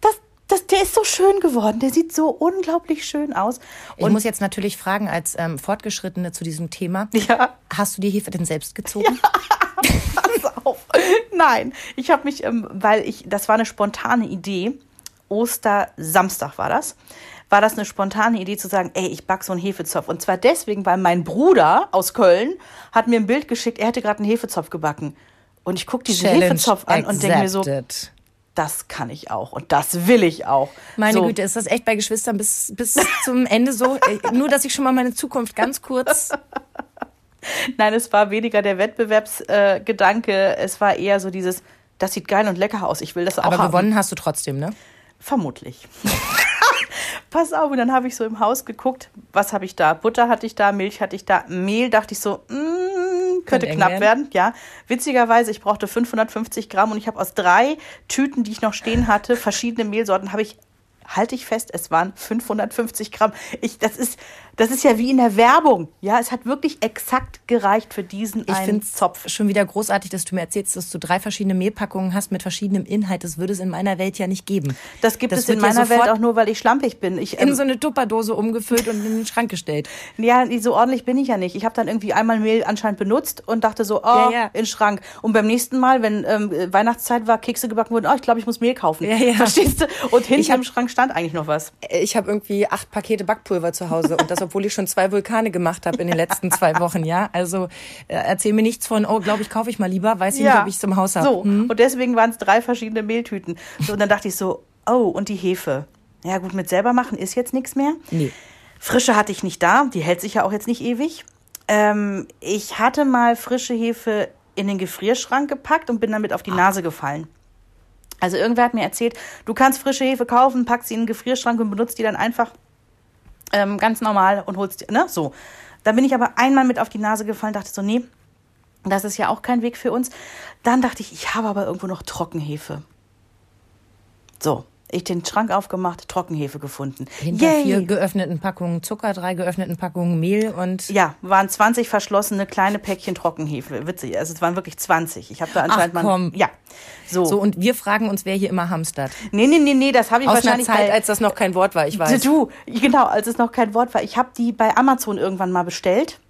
Das das, der ist so schön geworden. Der sieht so unglaublich schön aus. Ich muss jetzt natürlich fragen, als ähm, Fortgeschrittene zu diesem Thema, Ja. hast du die Hefe denn selbst gezogen? Pass auf. Nein, ich habe mich, ähm, weil ich, das war eine spontane Idee. Ostersamstag war das. War das eine spontane Idee zu sagen, ey, ich back so einen Hefezopf. Und zwar deswegen, weil mein Bruder aus Köln hat mir ein Bild geschickt, er hätte gerade einen Hefezopf gebacken. Und ich gucke diesen Hefezopf an und denke mir so, accepted. das kann ich auch und das will ich auch. Meine so. Güte, ist das echt bei Geschwistern bis, bis zum Ende so? Äh, Nur, dass ich schon mal meine Zukunft ganz kurz. Nein, es war weniger der Wettbewerbsgedanke, äh, es war eher so dieses, das sieht geil und lecker aus, ich will das auch Aber haben. gewonnen hast du trotzdem, ne? Vermutlich. Pass auf, und dann habe ich so im Haus geguckt, was habe ich da? Butter hatte ich da, Milch hatte ich da, Mehl dachte ich so, mm, könnte knapp werden. werden. Ja, witzigerweise, ich brauchte 550 Gramm und ich habe aus drei Tüten, die ich noch stehen hatte, verschiedene Mehlsorten, habe ich halte ich fest, es waren 550 Gramm. Ich, das ist, das ist ja wie in der Werbung. Ja, es hat wirklich exakt gereicht für diesen Ich einen finde Zopf. schon wieder großartig, dass du mir erzählst, dass du drei verschiedene Mehlpackungen hast mit verschiedenem Inhalt. Das würde es in meiner Welt ja nicht geben. Das gibt Das es in meiner Welt auch nur, weil ich schlampig bin. Ich, In ähm, so eine Tupperdose umgefüllt und in den Schrank gestellt. Ja, so ordentlich bin ich ja nicht. Ich habe dann irgendwie einmal Mehl anscheinend benutzt und dachte so, oh, Ja, ja. in den Schrank. Und beim nächsten Mal, wenn ähm, Weihnachtszeit war, Kekse gebacken wurden, oh, ich glaube, ich muss Mehl kaufen. Ja, ja. Verstehst du? Und hinten hab- im Schrank stand eigentlich noch was. Ich habe irgendwie acht Pakete Backpulver zu Hause und das, obwohl ich schon zwei Vulkane gemacht habe in den letzten zwei Wochen, ja. Also äh, erzähl mir nichts von, oh, glaube ich, kaufe ich mal lieber, weiß ich nicht, ob ich es im Haus habe. So, und deswegen waren es drei verschiedene Mehltüten. So, und dann dachte ich so, oh, und die Hefe. Ja gut, mit selber machen ist jetzt nichts mehr. Nee. Frische hatte ich nicht da, die hält sich ja auch jetzt nicht ewig. Ähm, ich hatte mal frische Hefe in den Gefrierschrank gepackt und bin damit auf die Nase gefallen. Also irgendwer hat mir erzählt, du kannst frische Hefe kaufen, packst sie in den Gefrierschrank und benutzt die dann einfach ähm, ganz normal und holst ne, so. Da bin ich aber einmal mit auf die Nase gefallen, dachte so, nee, das ist ja auch kein Weg für uns. Dann dachte ich, ich habe aber irgendwo noch Trockenhefe. So, ich den Schrank aufgemacht, Trockenhefe gefunden. Hinter Yay! vier geöffneten Packungen Zucker, drei geöffneten Packungen Mehl und Ja, waren 20 verschlossene kleine Päckchen Trockenhefe. Witzig, also es waren wirklich 20. Ich habe da anscheinend komm. mal. Ja. So. so. Und wir fragen uns, wer hier immer hamstert. Nee, nee, nee, nee, das habe ich Aus einer wahrscheinlich Zeit, bei, als das noch kein Wort war, ich weiß. Du, genau, als es noch kein Wort war. Ich habe die bei Amazon irgendwann mal bestellt.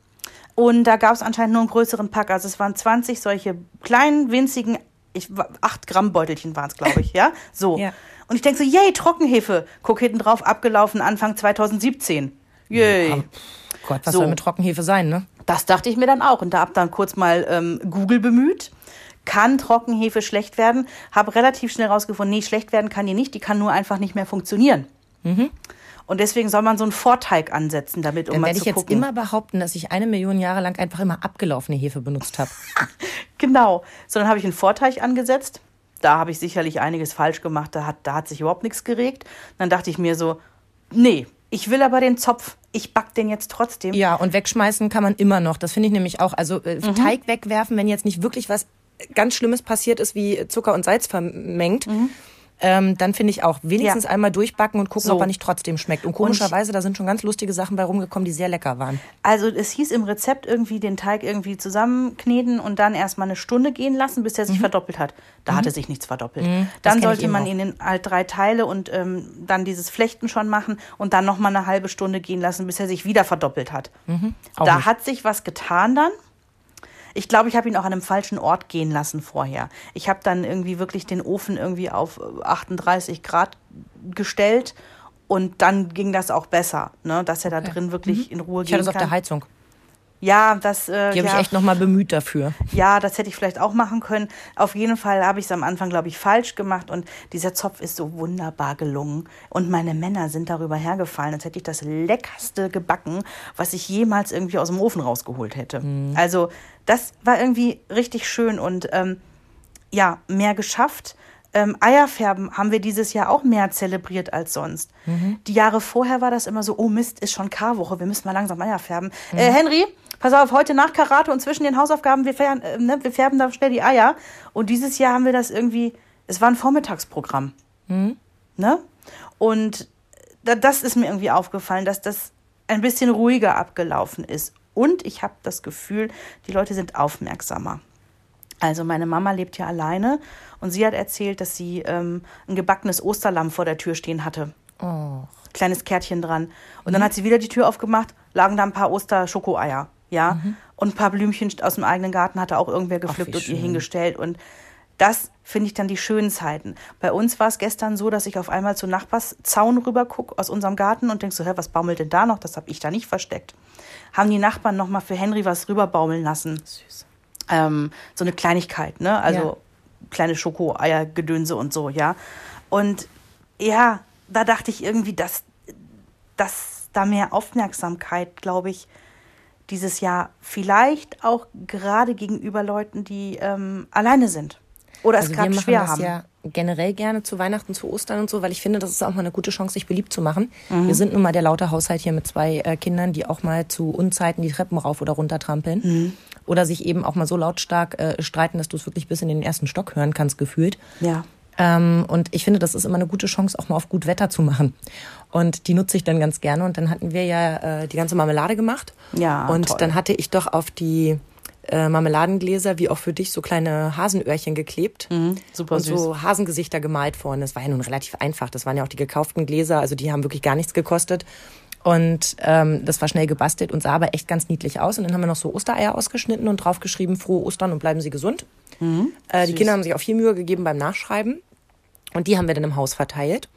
Und da gab es anscheinend nur einen größeren Pack. Also es waren 20 solche kleinen, winzigen, ich, 8 Gramm Beutelchen waren es, glaube ich, ja? So. Ja. Und ich denke so, yay, Trockenhefe. Guck hinten drauf, abgelaufen Anfang 2017. Yay. Gott, was So. soll mit Trockenhefe sein, ne? Das dachte ich mir dann auch. Und da hab dann kurz mal ähm, Google bemüht. Kann Trockenhefe schlecht werden? Habe relativ schnell rausgefunden, nee, schlecht werden kann die nicht. Die kann nur einfach nicht mehr funktionieren. Und deswegen soll man so einen Vorteig ansetzen, damit, um Dann mal werde zu ich jetzt gucken. immer behaupten, dass ich eine Million Jahre lang einfach immer abgelaufene Hefe benutzt habe. Genau. So, dann habe ich einen Vorteig angesetzt. Da habe ich sicherlich einiges falsch gemacht. Da hat, da hat sich überhaupt nichts geregt. Dann dachte ich mir so, nee, ich will aber den Zopf. Ich back den jetzt trotzdem. Ja, und wegschmeißen kann man immer noch. Das finde ich nämlich auch. Also äh, Mhm. Teig wegwerfen, wenn jetzt nicht wirklich was ganz Schlimmes passiert ist, wie Zucker und Salz vermengt. Ähm, dann finde ich auch wenigstens Mhm. Ja. einmal durchbacken und gucken, So. ob er nicht trotzdem schmeckt. Und komischerweise, da sind schon ganz lustige Sachen bei rumgekommen, die sehr lecker waren. Also es hieß im Rezept irgendwie den Teig irgendwie zusammenkneten und dann erstmal eine Stunde gehen lassen, bis er sich verdoppelt hat. Da hatte sich nichts verdoppelt. Mhm. Dann sollte man auch. ihn in halt drei Teile und ähm, dann dieses Flechten schon machen und dann nochmal eine halbe Stunde gehen lassen, bis er sich wieder verdoppelt hat. Mhm. Da nicht. hat sich was getan dann. Ich glaube, ich habe ihn auch an einem falschen Ort gehen lassen vorher. Ich habe dann irgendwie wirklich den Ofen irgendwie auf äh, 38 Grad gestellt und dann ging das auch besser, ne? dass er da drin wirklich in Ruhe Mhm. Ich hatte gehen es auf kann. der Heizung. Ja, das, äh, Die habe ja, ich echt nochmal bemüht dafür. ja, das hätte ich vielleicht auch machen können. Auf jeden Fall habe ich es am Anfang, glaube ich, falsch gemacht und dieser Zopf ist so wunderbar gelungen. Und meine Männer sind darüber hergefallen, als hätte ich das leckerste gebacken, was ich jemals irgendwie aus dem Ofen rausgeholt hätte. Also, das war irgendwie richtig schön und ähm, ja, mehr geschafft. Ähm, Eierfärben haben wir dieses Jahr auch mehr zelebriert als sonst. Die Jahre vorher war das immer so, oh Mist, ist schon Karwoche, wir müssen mal langsam Eier färben. Äh, Henry, pass auf, heute nach Karate und zwischen den Hausaufgaben, wir, färben, äh, ne, wir färben da schnell die Eier. Und dieses Jahr haben wir das irgendwie, es war ein Vormittagsprogramm. Ne? Und da, das ist mir irgendwie aufgefallen, dass das ein bisschen ruhiger abgelaufen ist. Und ich habe das Gefühl, die Leute sind aufmerksamer. Also meine Mama lebt ja alleine und sie hat erzählt, dass sie ähm, ein gebackenes Osterlamm vor der Tür stehen hatte. Oh. Kleines Kärtchen dran. Und dann hat sie wieder die Tür aufgemacht, lagen da ein paar Osterschokoeier, ja. Und ein paar Blümchen aus dem eigenen Garten hatte auch irgendwer gepflückt wie und ihr hingestellt. Und das finde ich dann die schönen Zeiten. Bei uns war es gestern so, dass ich auf einmal zu Nachbarszaun rüber gucke aus unserem Garten und denk so, hä, was baumelt denn da noch? Das habe ich da nicht versteckt. Haben die Nachbarn noch mal für Henry was rüberbaumeln lassen. Süß. Ähm, so eine Kleinigkeit, ne? Also Ja. kleine Schokoeier, Gedönse und so, ja. Und ja, da dachte ich irgendwie, dass, dass da mehr Aufmerksamkeit, glaube ich, dieses Jahr vielleicht auch gerade gegenüber Leuten, die ähm, alleine sind oder es Also gerade machen schwer das haben. ja generell gerne zu Weihnachten, zu Ostern und so, weil ich finde, das ist auch mal eine gute Chance, sich beliebt zu machen. Mhm. Wir sind nun mal der laute Haushalt hier mit zwei äh, Kindern, die auch mal zu Unzeiten die Treppen rauf oder runter trampeln. Mhm. Oder sich eben auch mal so lautstark äh, streiten, dass du es wirklich bis in den ersten Stock hören kannst, gefühlt. Ja. Ähm, und ich finde, das ist immer eine gute Chance, auch mal auf gut Wetter zu machen. Und die nutze ich dann ganz gerne. Und dann hatten wir ja äh, die ganze Marmelade gemacht. Ja, Und toll. dann hatte ich doch auf die äh, Marmeladengläser, wie auch für dich, so kleine Hasenöhrchen geklebt. Mhm, super und süß. so Hasengesichter gemalt vorne. Das war ja nun relativ einfach. Das waren ja auch die gekauften Gläser, also die haben wirklich gar nichts gekostet. Und ähm, das war schnell gebastelt und sah aber echt ganz niedlich aus. Und dann haben wir noch so Ostereier ausgeschnitten und draufgeschrieben, frohe Ostern und bleiben Sie gesund. äh, die. Kinder haben sich auch viel Mühe gegeben beim Nachschreiben. Und die haben wir dann im Haus verteilt.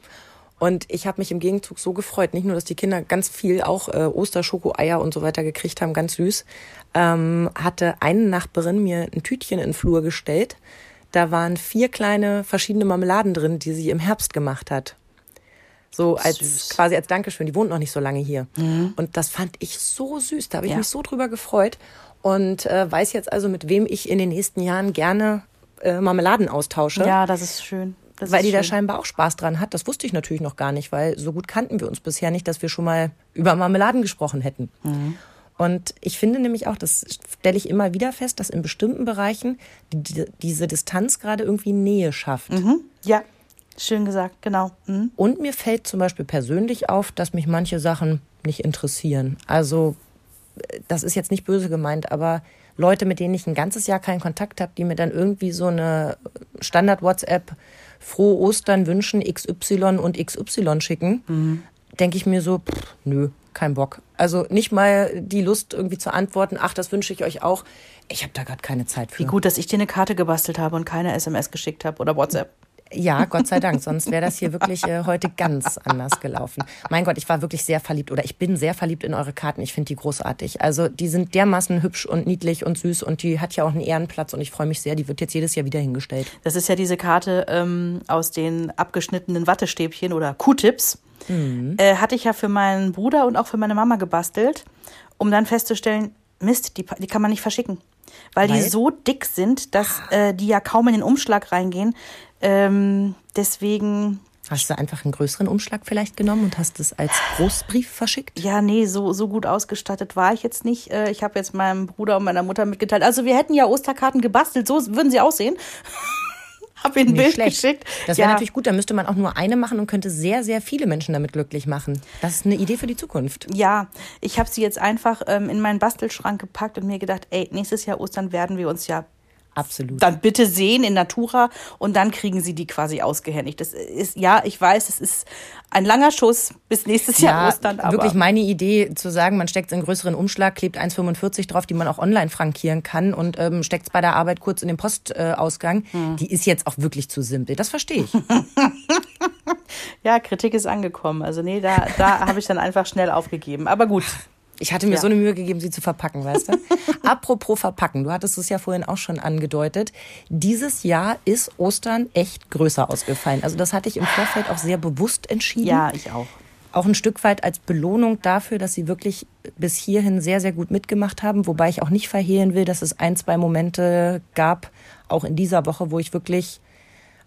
Und ich habe mich im Gegenzug so gefreut, nicht nur, dass die Kinder ganz viel auch äh, Osterschokoeier und so weiter gekriegt haben, ganz süß, ähm, hatte eine Nachbarin mir ein Tütchen in den Flur gestellt. Da waren vier kleine verschiedene Marmeladen drin, die sie im Herbst gemacht hat. So als Süß. quasi als Dankeschön. Die wohnt noch nicht so lange hier. Und das fand ich so süß. Da habe ich Ja. mich so drüber gefreut. Und äh, weiß jetzt also, mit wem ich in den nächsten Jahren gerne äh, Marmeladen austausche ja, das ist schön. Das weil die da schön. scheinbar auch Spaß dran hat. Das wusste ich natürlich noch gar nicht, weil so gut kannten wir uns bisher nicht, dass wir schon mal über Marmeladen gesprochen hätten. Mhm. Und ich finde nämlich auch, das stelle ich immer wieder fest, dass in bestimmten Bereichen die, diese Distanz gerade irgendwie Nähe schafft. Mhm. Ja, schön gesagt, genau. Mhm. Und mir fällt zum Beispiel persönlich auf, dass mich manche Sachen nicht interessieren. Also das ist jetzt nicht böse gemeint, aber Leute, mit denen ich ein ganzes Jahr keinen Kontakt habe, die mir dann irgendwie so eine Standard-WhatsApp frohe Ostern wünschen, XY und XY schicken, denke ich mir so, pff, nö, kein Bock. Also nicht mal die Lust irgendwie zu antworten, ach, das wünsche ich euch auch. Ich habe da gerade keine Zeit für. Wie gut, dass ich dir eine Karte gebastelt habe und keine SMS geschickt habe oder WhatsApp. Ja, Gott sei Dank, sonst wäre das hier wirklich äh, heute ganz anders gelaufen. Mein Gott, ich war wirklich sehr verliebt oder ich bin sehr verliebt in eure Karten. Ich finde die großartig. Also die sind dermaßen hübsch und niedlich und süß und die hat ja auch einen Ehrenplatz und ich freue mich sehr. Die wird jetzt jedes Jahr wieder hingestellt. Das ist ja diese Karte ähm, aus den abgeschnittenen Wattestäbchen oder Q-Tips. Äh, hatte ich ja für meinen Bruder und auch für meine Mama gebastelt, um dann festzustellen, Mist, die, die kann man nicht verschicken. Weil, Weil? die so dick sind, dass äh, die ja kaum in den Umschlag reingehen. Ähm, deswegen, Hast du einfach einen größeren Umschlag vielleicht genommen und hast es als Großbrief verschickt? ja, nee, so, so gut ausgestattet war ich jetzt nicht. Äh, ich habe jetzt meinem Bruder und meiner Mutter mitgeteilt. Also wir hätten ja Osterkarten gebastelt, so würden sie aussehen. hab ihnen ein Bild geschickt. Das wäre Ja. natürlich gut, da müsste man auch nur eine machen und könnte sehr, sehr viele Menschen damit glücklich machen. Das ist eine Idee für die Zukunft. Ja, ich habe sie jetzt einfach ähm, in meinen Bastelschrank gepackt und mir gedacht, ey, nächstes Jahr Ostern werden wir uns ja Absolut. dann bitte sehen in Natura und dann kriegen sie die quasi ausgehändigt. Das ist, ja, ich weiß, es ist ein langer Schuss bis nächstes Jahr Ostern, aber wirklich meine Idee zu sagen, man steckt es in einen größeren Umschlag, klebt 1,45 drauf, die man auch online frankieren kann und ähm, steckt es bei der Arbeit kurz in den Postausgang, äh. Hm. die ist jetzt auch wirklich zu simpel. Das verstehe ich. ja, Kritik ist angekommen. Also nee, da, da habe ich dann einfach schnell aufgegeben. Aber gut. Ich hatte mir Ja. so eine Mühe gegeben, sie zu verpacken, weißt du? Apropos verpacken, du hattest es ja vorhin auch schon angedeutet. Dieses Jahr ist Ostern echt größer ausgefallen. Also das hatte ich im Vorfeld auch sehr bewusst entschieden. Ja, ich auch. auch ein Stück weit als Belohnung dafür, dass sie wirklich bis hierhin sehr, sehr gut mitgemacht haben. Wobei ich auch nicht verhehlen will, dass es ein, zwei Momente gab, auch in dieser Woche, wo ich wirklich,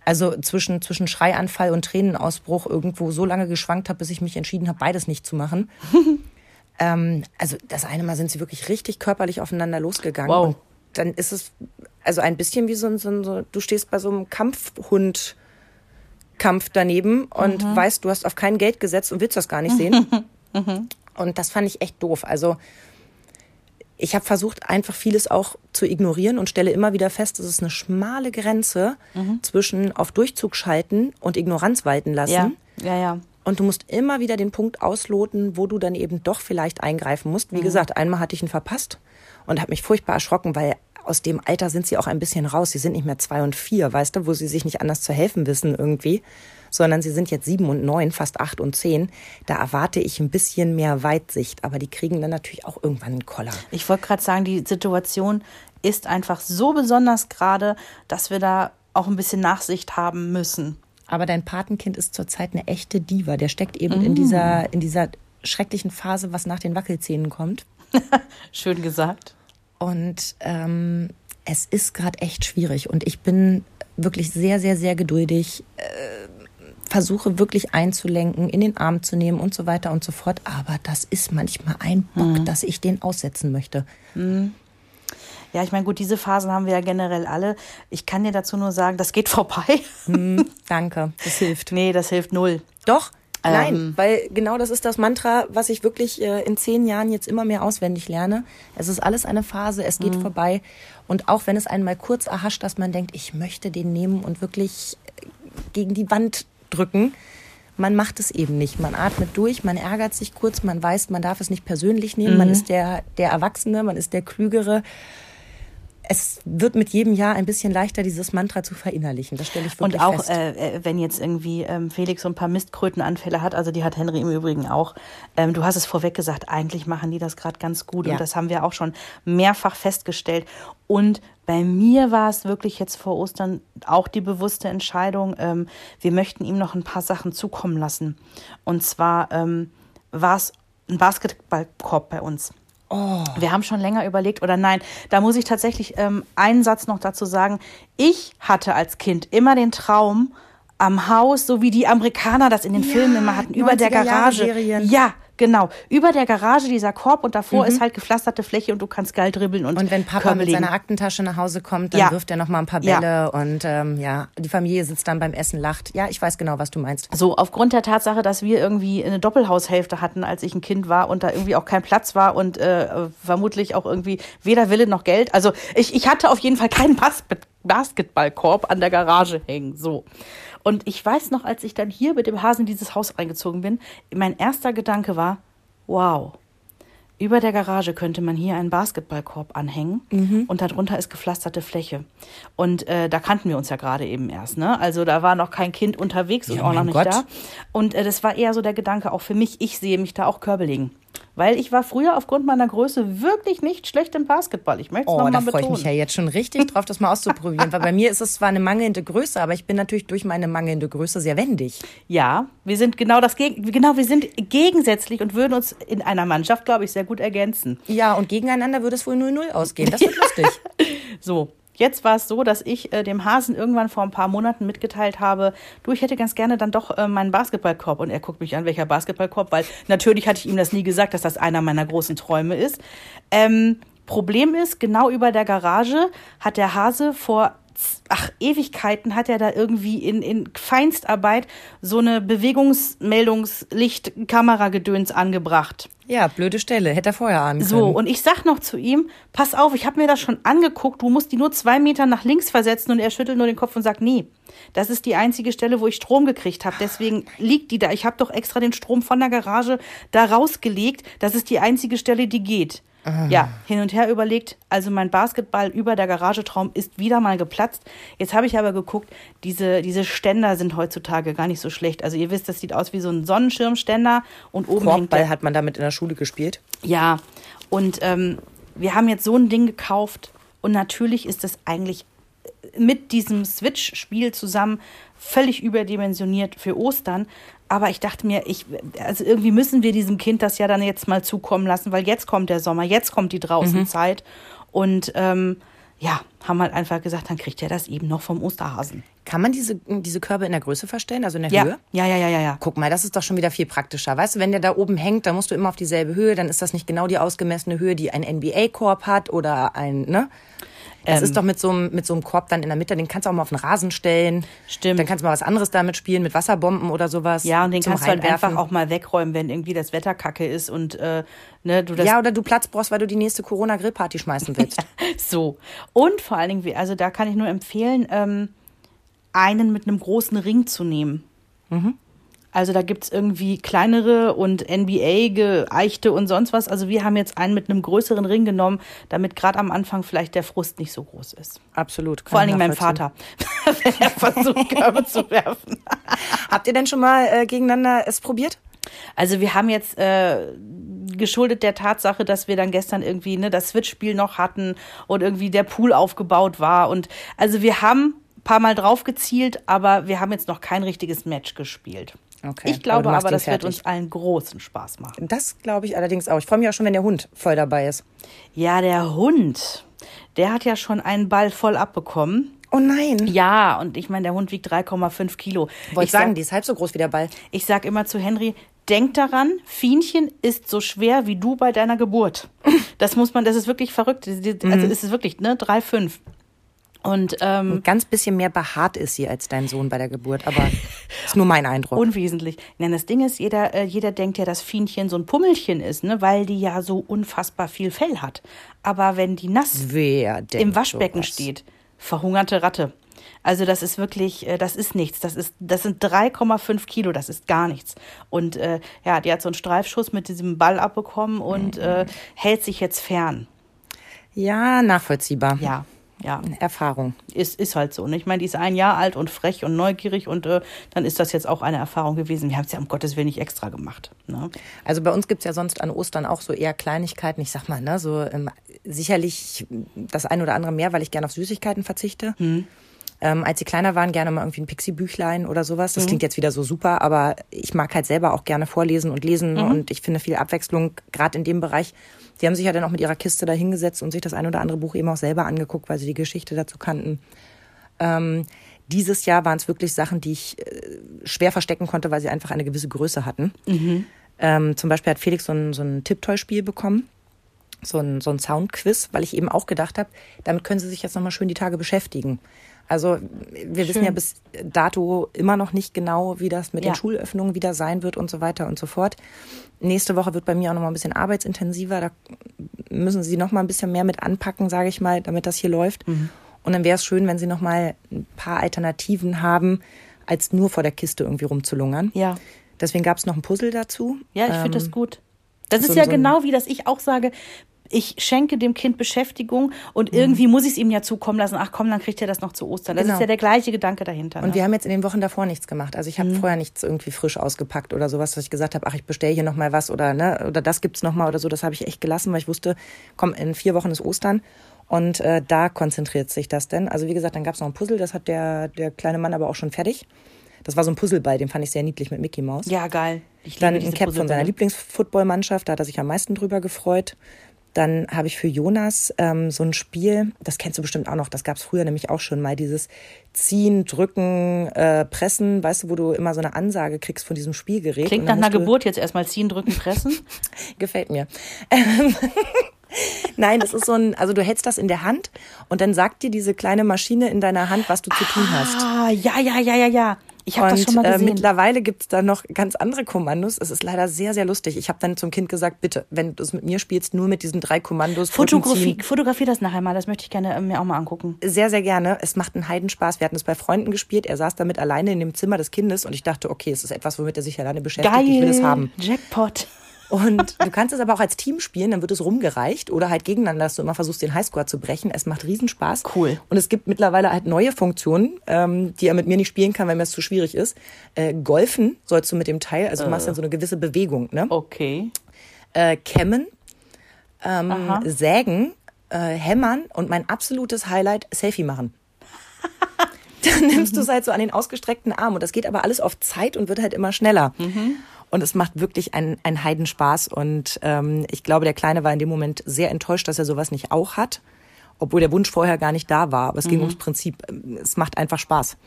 also zwischen, zwischen Schreianfall und Tränenausbruch irgendwo so lange geschwankt habe, bis ich mich entschieden habe, beides nicht zu machen. ähm, also das eine Mal sind sie wirklich richtig körperlich aufeinander losgegangen. Wow. Und dann ist es also ein bisschen wie so ein, so ein so, du stehst bei so einem Kampfhund. Kampf daneben und weißt, du hast auf kein Geld gesetzt und willst das gar nicht sehen. Und das fand ich echt doof. Also ich habe versucht, einfach vieles auch zu ignorieren und stelle immer wieder fest, es ist eine schmale Grenze mhm. zwischen auf Durchzug schalten und Ignoranz walten lassen. Ja, ja, ja. Und du musst immer wieder den Punkt ausloten, wo du dann eben doch vielleicht eingreifen musst. Wie mhm. gesagt, einmal hatte ich ihn verpasst und habe mich furchtbar erschrocken, weil aus dem Alter sind sie auch ein bisschen raus. Sie sind nicht mehr zwei und vier, weißt du, wo sie sich nicht anders zu helfen wissen irgendwie, sondern sie sind jetzt sieben und neun, fast acht und zehn. Da erwarte ich ein bisschen mehr Weitsicht, aber die kriegen dann natürlich auch irgendwann einen Koller. Ich wollte gerade sagen, die Situation ist einfach so besonders gerade, dass wir da auch ein bisschen Nachsicht haben müssen. Aber dein Patenkind ist zurzeit eine echte Diva. Der steckt eben mm. in dieser, in dieser schrecklichen Phase, was nach den Wackelzähnen kommt. Schön gesagt. Und ähm, es ist gerade echt schwierig. Und ich bin wirklich sehr, sehr, sehr geduldig. Äh, versuche wirklich einzulenken, in den Arm zu nehmen und so weiter und so fort. Aber das ist manchmal ein Bock, mhm. dass ich den aussetzen möchte. Mhm. Ja, ich meine, gut, diese Phasen haben wir ja generell alle. Ich kann dir dazu nur sagen, das geht vorbei. Mhm, danke, das hilft. Nee, das hilft null. Doch, Nein, ähm, weil genau das ist das Mantra, was ich wirklich äh, in zehn Jahren jetzt immer mehr auswendig lerne. Es ist alles eine Phase, es geht mhm. vorbei. Und auch wenn es einmal kurz erhascht, dass man denkt, ich möchte den nehmen und wirklich äh, gegen die Wand drücken, man macht es eben nicht. Man atmet durch, man ärgert sich kurz, man weiß, man darf es nicht persönlich nehmen, mhm. man ist der, der Erwachsene, man ist der Klügere es wird mit jedem Jahr ein bisschen leichter, dieses Mantra zu verinnerlichen. Das stelle ich wirklich Und auch, fest. Äh, äh, wenn jetzt irgendwie ähm, Felix so ein paar Mistkrötenanfälle hat, also die hat Henry im Übrigen auch. Ähm, du hast es vorweg gesagt, eigentlich machen die das gerade ganz gut. Ja. Und das haben wir auch schon mehrfach festgestellt. Und bei mir war es wirklich jetzt vor Ostern auch die bewusste Entscheidung, ähm, wir möchten ihm noch ein paar Sachen zukommen lassen. Und zwar ähm, war es ein Basketballkorb bei uns. Oh. Wir haben schon länger überlegt, oder nein, da muss ich tatsächlich ähm, einen Satz noch dazu sagen. Ich hatte als Kind immer den Traum, am Haus, so wie die Amerikaner das in den ja, Filmen immer hatten, über der Garage. Ja, Genau, über der Garage dieser Korb und davor mhm. ist halt gepflasterte Fläche und du kannst geil dribbeln und Und wenn Papa mit seiner Aktentasche nach Hause kommt, dann ja. wirft er noch mal ein paar Bälle ja. und ähm, ja, die Familie sitzt dann beim Essen, lacht. Ja, ich weiß genau, was du meinst. So, aufgrund der Tatsache, dass wir irgendwie eine Doppelhaushälfte hatten, als ich ein Kind war und da irgendwie auch kein Platz war und äh, vermutlich auch irgendwie weder Wille noch Geld. Also ich, ich hatte auf jeden Fall keinen Bas Basketballkorb an der Garage hängen. So. Und ich weiß noch, als ich dann hier mit dem Hasen in dieses Haus eingezogen bin, mein erster Gedanke war, wow, über der Garage könnte man hier einen Basketballkorb anhängen mhm. und darunter ist gepflasterte Fläche. Und äh, da kannten wir uns ja gerade eben erst, ne? Also da war noch kein Kind unterwegs ja, und auch noch nicht Gott. da. Und äh, das war eher so der Gedanke auch für mich, ich sehe mich da auch Körbe legen. Weil ich war früher aufgrund meiner Größe wirklich nicht schlecht im Basketball. Ich möchte es oh, nochmal betonen. da freue ich mich ja jetzt schon richtig drauf, das mal auszuprobieren. weil bei mir ist es zwar eine mangelnde Größe, aber ich bin natürlich durch meine mangelnde Größe sehr wendig. Ja, wir sind genau das genau, wir sind gegensätzlich und würden uns in einer Mannschaft, glaube ich, sehr gut ergänzen. Ja, und gegeneinander würde es wohl 0-0 ausgehen. Das wird lustig. so, Jetzt war es so, dass ich äh, dem Hasen irgendwann vor ein paar Monaten mitgeteilt habe, du, ich hätte ganz gerne dann doch äh, meinen Basketballkorb. Und er guckt mich an, welcher Basketballkorb, weil natürlich hatte ich ihm das nie gesagt, dass das einer meiner großen Träume ist. Ähm, Problem ist, genau über der Garage hat der Hase vor ach, Ewigkeiten hat er da irgendwie in, in Feinstarbeit so eine Bewegungsmeldungslichtkameragedöns angebracht. Ja, blöde Stelle, hätte er vorher ahnen können. So, und ich sag noch zu ihm, pass auf, ich habe mir das schon angeguckt, du musst die nur zwei Meter nach links versetzen und er schüttelt nur den Kopf und sagt, nee, das ist die einzige Stelle, wo ich Strom gekriegt habe, deswegen liegt die da. Ich habe doch extra den Strom von der Garage da rausgelegt, das ist die einzige Stelle, die geht. Ja, hin und her überlegt. Also mein Basketball über der Garagetraum ist wieder mal geplatzt. Jetzt habe ich aber geguckt, diese, diese Ständer sind heutzutage gar nicht so schlecht. Also ihr wisst, das sieht aus wie so ein Sonnenschirmständer und oben Korbball hat man damit in der Schule gespielt. Ja, und ähm, wir haben jetzt so ein Ding gekauft und natürlich ist es eigentlich mit diesem Switch-Spiel zusammen völlig überdimensioniert für Ostern. Aber ich dachte mir, ich, also irgendwie müssen wir diesem Kind das ja dann jetzt mal zukommen lassen, weil jetzt kommt der Sommer, jetzt kommt die Draußenzeit. Mhm. Und ähm, ja, haben halt einfach gesagt, dann kriegt er das eben noch vom Osterhasen. Kann man diese, diese Körbe in der Größe verstellen, also in der ja. Höhe? Ja, ja, ja, ja, ja. Guck mal, das ist doch schon wieder viel praktischer. Weißt du, wenn der da oben hängt, dann musst du immer auf dieselbe Höhe, dann ist das nicht genau die ausgemessene Höhe, die ein NBA-Korb hat oder ein, ne? Das Ähm, ist doch mit so, einem, mit so einem Korb dann in der Mitte, den kannst du auch mal auf den Rasen stellen. Stimmt. Dann kannst du mal was anderes damit spielen, mit Wasserbomben oder sowas. Ja, und den kannst du halt Reinwerfen. einfach auch mal wegräumen, wenn irgendwie das Wetter kacke ist und äh, ne, du das Ja, oder du Platz brauchst, weil du die nächste Corona-Grillparty schmeißen willst. so. Und vor allen Dingen, also da kann ich nur empfehlen, ähm, einen mit einem großen Ring zu nehmen. Also da gibt's irgendwie kleinere und NBA geeichte und sonst was. Also wir haben jetzt einen mit einem größeren Ring genommen, damit gerade am Anfang vielleicht der Frust nicht so groß ist. Absolut. Vor allen Dingen mein. Vater, wenn er versucht, Körbe zu werfen. Habt ihr denn schon mal äh, gegeneinander es probiert? Also wir haben jetzt äh, geschuldet der Tatsache, dass wir dann gestern irgendwie ne, das Switch-Spiel noch hatten und irgendwie der Pool aufgebaut war. Und also wir haben ein paar Mal drauf gezielt, aber wir haben jetzt noch kein richtiges Match gespielt. Okay, Ich glaube aber aber, das wird fertig. uns allen großen Spaß machen. Das glaube ich allerdings auch. Ich freue mich auch schon, wenn der Hund voll dabei ist. Ja, der Hund, der hat ja schon einen Ball voll abbekommen. Oh nein. Ja, und ich meine, der Hund wiegt 3,5 Kilo. Wollte ich sagen, sag- die ist halb so groß wie der Ball. Ich sag immer zu Henry, denk daran, Fienchen ist so schwer wie du bei deiner Geburt. Das muss man, das ist wirklich verrückt. Also es ist wirklich, ne, drei, fünf. Und ähm, Ein ganz bisschen mehr behaart ist sie als dein Sohn bei der Geburt, aber ist nur mein Eindruck. unwesentlich. Nein, das Ding ist, jeder, äh, jeder denkt ja, dass Fienchen so ein Pummelchen ist, ne, weil die ja so unfassbar viel Fell hat. Aber wenn die nass Wer im Waschbecken sowas? steht, verhungerte Ratte. Also das ist wirklich, äh, das ist nichts. Das ist, das sind 3,5 Kilo. Das ist gar nichts. Und äh, ja, die hat so einen Streifschuss mit diesem Ball abbekommen und äh, hält sich jetzt fern. Ja, nachvollziehbar. Ja, ja, Erfahrung. ist, ist halt so. Ne? Ich meine, die ist ein Jahr alt und frech und neugierig und äh, dann ist das jetzt auch eine Erfahrung gewesen. Wir haben es ja um Gottes Willen nicht extra gemacht. Ne? Also bei uns gibt's ja sonst an Ostern auch so eher Kleinigkeiten. Ich sag mal, ne, so ähm, sicherlich das ein oder andere mehr, weil ich gerne auf Süßigkeiten verzichte. Ähm, als sie kleiner waren, gerne mal irgendwie ein Pixie-Büchlein oder sowas. Das klingt jetzt wieder so super, aber ich mag halt selber auch gerne vorlesen und lesen und ich finde viel Abwechslung, gerade in dem Bereich. Die haben sich ja dann auch mit ihrer Kiste da hingesetzt und sich das ein oder andere Buch eben auch selber angeguckt, weil sie die Geschichte dazu kannten. Ähm, dieses Jahr waren es wirklich Sachen, die ich äh, schwer verstecken konnte, weil sie einfach eine gewisse Größe hatten. Ähm, zum Beispiel hat Felix so ein, so ein Tipptoy-Spiel bekommen, so ein, so ein Soundquiz, weil ich eben auch gedacht habe, damit können sie sich jetzt nochmal schön die Tage beschäftigen. Also wir wissen ja bis dato immer noch nicht genau, wie das mit Ja. den Schulöffnungen wieder sein wird und so weiter und so fort. Nächste Woche wird bei mir auch nochmal ein bisschen arbeitsintensiver. Da müssen sie nochmal ein bisschen mehr mit anpacken, sage ich mal, damit das hier läuft. Mhm. Und dann wäre es schön, wenn sie nochmal ein paar Alternativen haben, als nur vor der Kiste irgendwie rumzulungern. Ja. Deswegen gab es noch ein Puzzle dazu. Ja, ich finde Ähm, das gut. Das so- ist ja so genau wie, dass ich auch sage, ich schenke dem Kind Beschäftigung Mhm. und irgendwie muss ich es ihm ja zukommen lassen. Ach komm, dann kriegt er das noch zu Ostern. Das Genau. ist ja der gleiche Gedanke dahinter. Und ne? wir haben jetzt in den Wochen davor nichts gemacht. Also ich habe vorher nichts irgendwie frisch ausgepackt oder sowas, dass ich gesagt habe, ach, ich bestelle hier noch mal was oder ne oder das gibt's noch mal oder so. Das habe ich echt gelassen, weil ich wusste, komm, in vier Wochen ist Ostern und äh, da konzentriert sich das denn. Also wie gesagt, dann gab's noch ein Puzzle, das hat der der kleine Mann aber auch schon fertig. Das war so ein Puzzleball, den fand ich sehr niedlich mit Mickey Maus. ja, geil. Ich Dann liebe ein Cap von seiner. Lieblingsfootballmannschaft, da hat er sich am meisten drüber gefreut. Dann habe ich für Jonas ähm, so ein Spiel, das kennst du bestimmt auch noch, das gab es früher nämlich auch schon mal, dieses Ziehen, Drücken, äh, Pressen, weißt du, wo du immer so eine Ansage kriegst von diesem Spielgerät. Klingt nach einer Geburt jetzt erstmal ziehen, drücken, pressen. Gefällt mir. Ähm, Nein, das ist so ein, also du hältst das in der Hand und dann sagt dir diese kleine Maschine in deiner Hand, was du zu tun hast. Ah, ja, ja, ja, ja, ja. Ich habe das schon mal äh, gesehen. mittlerweile gibt's da noch ganz andere Kommandos. Es ist leider sehr, sehr lustig. Ich habe dann zum Kind gesagt, bitte, wenn du es mit mir spielst, nur mit diesen drei Kommandos. Fotografie, fotografier das nachher mal. Das möchte ich gerne äh, mir auch mal angucken. Sehr, sehr gerne. Es macht einen Heidenspaß. Wir hatten es bei Freunden gespielt. Er saß damit alleine in dem Zimmer des Kindes und ich dachte, okay, es ist etwas, womit er sich alleine beschäftigt. Geil. Ich will es haben. Jackpot. Und du kannst es aber auch als Team spielen, dann wird es rumgereicht oder halt gegeneinander, dass du immer versuchst, den Highscore zu brechen. Es macht Riesenspaß. Cool. Und es gibt mittlerweile halt neue Funktionen, ähm, die er mit mir nicht spielen kann, weil mir das zu schwierig ist. Äh, Golfen sollst du mit dem Teil, also du machst dann so eine gewisse Bewegung, ne? Okay. Äh, kämmen, ähm, Aha. sägen, äh, hämmern und mein absolutes Highlight, Selfie machen. Dann nimmst du es halt so an den ausgestreckten Arm und das geht aber alles auf Zeit und wird halt immer schneller. Und es macht wirklich einen, einen Heidenspaß und ähm, ich glaube, der Kleine war in dem Moment sehr enttäuscht, dass er sowas nicht auch hat, obwohl der Wunsch vorher gar nicht da war. Aber es ging ums Prinzip. Es macht einfach Spaß.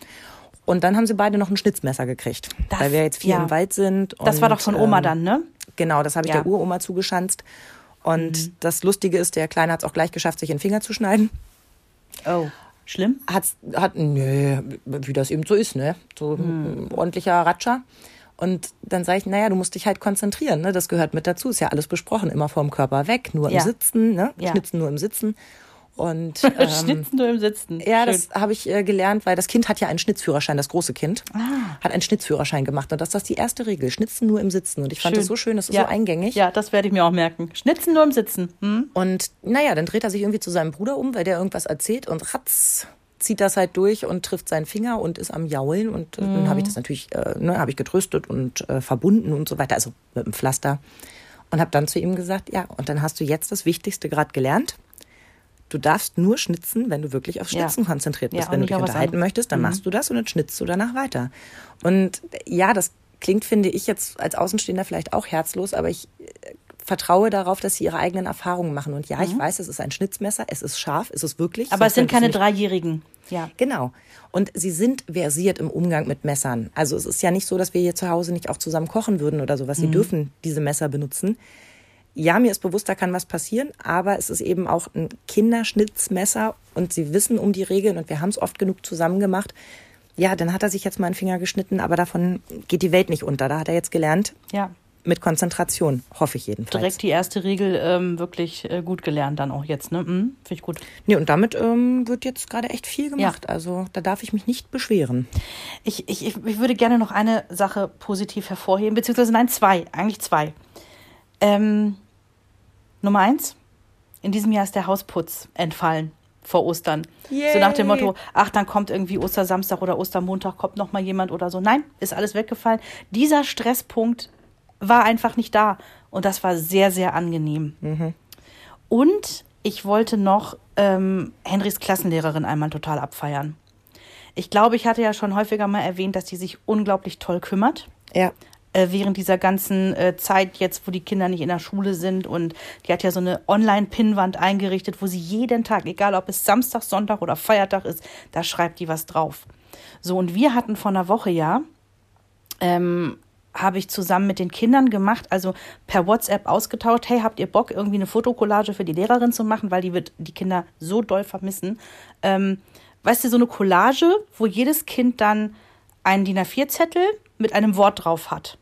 Und dann haben sie beide noch ein Schnitzmesser gekriegt, Das- weil wir jetzt viel ja. im Wald sind. Das war und, doch von Oma ähm, dann, ne? Genau, das habe ich Ja. Mhm. der Uroma zugeschanzt. Und das Lustige ist, der Kleine hat es auch gleich geschafft, sich in den Finger zu schneiden. Oh, schlimm? Hat, hat, nö, wie das eben so ist, ne? So ein ordentlicher Ratscher. Und dann sage ich, naja, du musst dich halt konzentrieren, ne? Das gehört mit dazu. Ist ja alles besprochen, immer vom Körper weg, nur im Ja. Sitzen, ne? Ja. Schnitzen nur im Sitzen. Und ähm, Schnitzen nur im Sitzen. ja, Schön. das habe ich äh, gelernt, weil das Kind hat ja einen Schnitzführerschein, das große Kind Ah. hat einen Schnitzführerschein gemacht und das ist das die erste Regel, Schnitzen nur im Sitzen und ich fand Schön. das so schön, das ist ja. so eingängig. Ja, das werde ich mir auch merken. Schnitzen nur im Sitzen. Hm? Und naja, dann dreht er sich irgendwie zu seinem Bruder um, weil der irgendwas erzählt und ratz zieht das halt durch und trifft seinen Finger und ist am Jaulen und äh, dann habe ich das natürlich, äh, ne, habe ich getröstet und äh, verbunden und so weiter, also mit dem Pflaster und habe dann zu ihm gesagt, ja, und dann hast du jetzt das Wichtigste gerade gelernt. Du darfst nur schnitzen, wenn du wirklich auf Ja. Schnitzen konzentriert bist. Ja, wenn du dich unterhalten. Mhm. möchtest, dann machst du das und dann schnitzt du danach weiter. Und ja, das klingt, finde ich, jetzt als Außenstehender vielleicht auch herzlos, aber ich äh, vertraue darauf, dass sie ihre eigenen Erfahrungen machen. Und ja, ich weiß, es ist ein Schnitzmesser, es ist scharf, es ist wirklich. Mhm. Aber es sind keine Dreijährigen. Ja. Genau. Und sie sind versiert im Umgang mit Messern. Also es ist ja nicht so, dass wir hier zu Hause nicht auch zusammen kochen würden oder sowas. Mhm. Sie dürfen diese Messer benutzen. Ja, mir ist bewusst, da kann was passieren, aber es ist eben auch ein Kinderschnitzmesser und sie wissen um die Regeln und wir haben es oft genug zusammen gemacht. Ja, dann hat er sich jetzt mal einen Finger geschnitten, aber davon geht die Welt nicht unter. Da hat er jetzt gelernt, Ja. Mit Konzentration, hoffe ich jedenfalls. Direkt die erste Regel ähm, wirklich äh, gut gelernt dann auch jetzt. Ne? Mhm. Finde ich gut. Nee, und damit ähm, wird jetzt gerade echt viel gemacht. Also da darf ich mich nicht beschweren. Ich, ich, ich würde gerne noch eine Sache positiv hervorheben, beziehungsweise nein, zwei, eigentlich zwei. Ähm, Nummer eins, in diesem Jahr ist der Hausputz entfallen vor Ostern. So nach dem Yay. Motto, ach, dann kommt irgendwie Ostersamstag oder Ostermontag, kommt noch mal jemand oder so. Nein, ist alles weggefallen. Dieser Stresspunkt war einfach nicht da. Und das war sehr, sehr angenehm. Und ich wollte noch ähm, Henrys Klassenlehrerin einmal total abfeiern. Ich glaube, ich hatte ja schon häufiger mal erwähnt, dass die sich unglaublich toll kümmert. Ja. Äh, während dieser ganzen äh, Zeit jetzt, wo die Kinder nicht in der Schule sind. Und die hat ja so eine Online-Pinnwand eingerichtet, wo sie jeden Tag, egal ob es Samstag, Sonntag oder Feiertag ist, da schreibt die was drauf. So, und wir hatten vor einer Woche ja, ähm, habe ich zusammen mit den Kindern gemacht, also per WhatsApp ausgetauscht, hey, habt ihr Bock, irgendwie eine Fotokollage für die Lehrerin zu machen, weil die wird die Kinder so doll vermissen. Ähm, weißt du, so eine Collage, wo jedes Kind dann einen DIN A4-Zettel mit einem Wort drauf hat.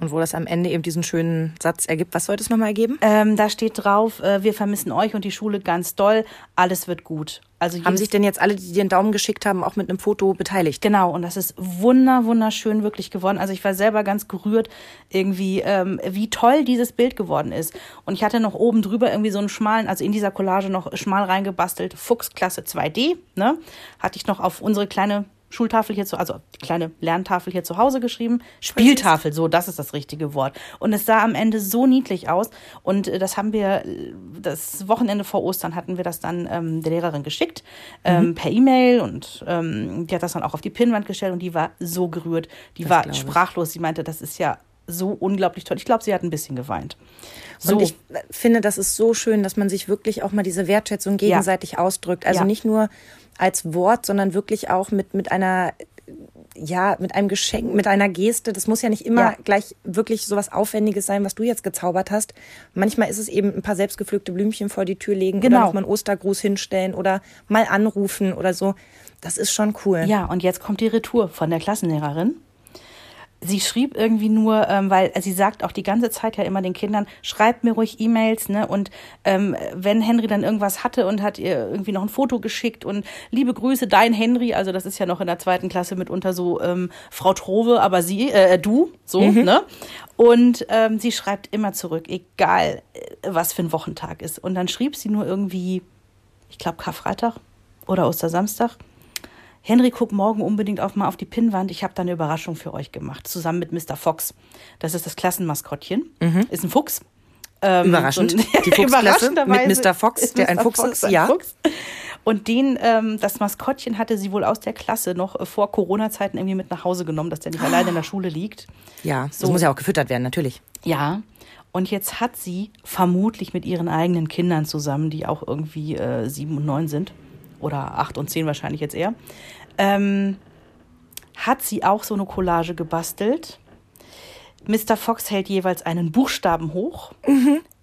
Und wo das am Ende eben diesen schönen Satz ergibt. Was sollte es nochmal ergeben? Ähm, da steht drauf, äh, wir vermissen euch und die Schule ganz doll, alles wird gut. Also Haben sich denn jetzt alle, die dir einen Daumen geschickt haben, auch mit einem Foto beteiligt? Genau, und das ist wunder, wunderschön wirklich geworden. Also ich war selber ganz gerührt, irgendwie, ähm, wie toll dieses Bild geworden ist. Und ich hatte noch oben drüber irgendwie so einen schmalen, also in dieser Collage noch schmal reingebastelt, Fuchsklasse 2D, ne? Hatte ich noch auf unsere kleine Schultafel hier zu, also die kleine Lerntafel hier zu Hause geschrieben. Spieltafel, so, das ist das richtige Wort. Und es sah am Ende so niedlich aus. Und äh, das haben wir, äh, das Wochenende vor Ostern hatten wir das dann ähm, der Lehrerin geschickt, ähm, per E-Mail. Und ähm, die hat das dann auch auf die Pinnwand gestellt und die war so gerührt. Die Das war sprachlos. Sie meinte, das ist ja so unglaublich toll. Ich glaube, sie hat ein bisschen geweint. So. Und ich finde, das ist so schön, dass man sich wirklich auch mal diese Wertschätzung gegenseitig ausdrückt. Also Ja. nicht nur als Wort, sondern wirklich auch mit, mit einer, ja, mit einem Geschenk, mit einer Geste. Das muss ja nicht immer Ja. gleich wirklich so was Aufwendiges sein, was du jetzt gezaubert hast. Manchmal ist es eben ein paar selbstgepflückte Blümchen vor die Tür legen Genau. oder nochmal einen Ostergruß hinstellen oder mal anrufen oder so. Das ist schon cool. Ja, und jetzt kommt die Retour von der Klassenlehrerin. Sie schrieb irgendwie nur, ähm, weil sie sagt auch die ganze Zeit ja immer den Kindern, schreibt mir ruhig E-Mails, ne? Und ähm, wenn Henry dann irgendwas hatte und hat ihr irgendwie noch ein Foto geschickt und liebe Grüße, dein Henry, also das ist ja noch in der zweiten Klasse mitunter so ähm, Frau Trove, aber sie, äh, du, so, ne? Und ähm, sie schreibt immer zurück, egal äh, was für ein Wochentag ist. Und dann schrieb sie nur irgendwie, ich glaube Karfreitag oder Ostersamstag. Henry, guck morgen unbedingt auch mal auf die Pinnwand. Ich habe da eine Überraschung für euch gemacht, zusammen mit Mr. Fox. Das ist das Klassenmaskottchen. Ist ein Fuchs. Ähm, Überraschend. ein- Die Fuchsklasse mit Mr. Fox, ist der ein Mr. Fuchs Fox ist, ein ja. Fuchs. Und den, ähm, das Maskottchen hatte sie wohl aus der Klasse noch äh, vor Corona-Zeiten irgendwie mit nach Hause genommen, dass der nicht alleine in der Schule liegt. Ja, das So. muss ja auch gefüttert werden, natürlich. Ja. Und jetzt hat sie vermutlich mit ihren eigenen Kindern zusammen, die auch irgendwie äh, sieben und neun sind, oder acht und zehn wahrscheinlich jetzt eher, ähm, hat sie auch so eine Collage gebastelt. Mr. Fox hält jeweils einen Buchstaben hoch.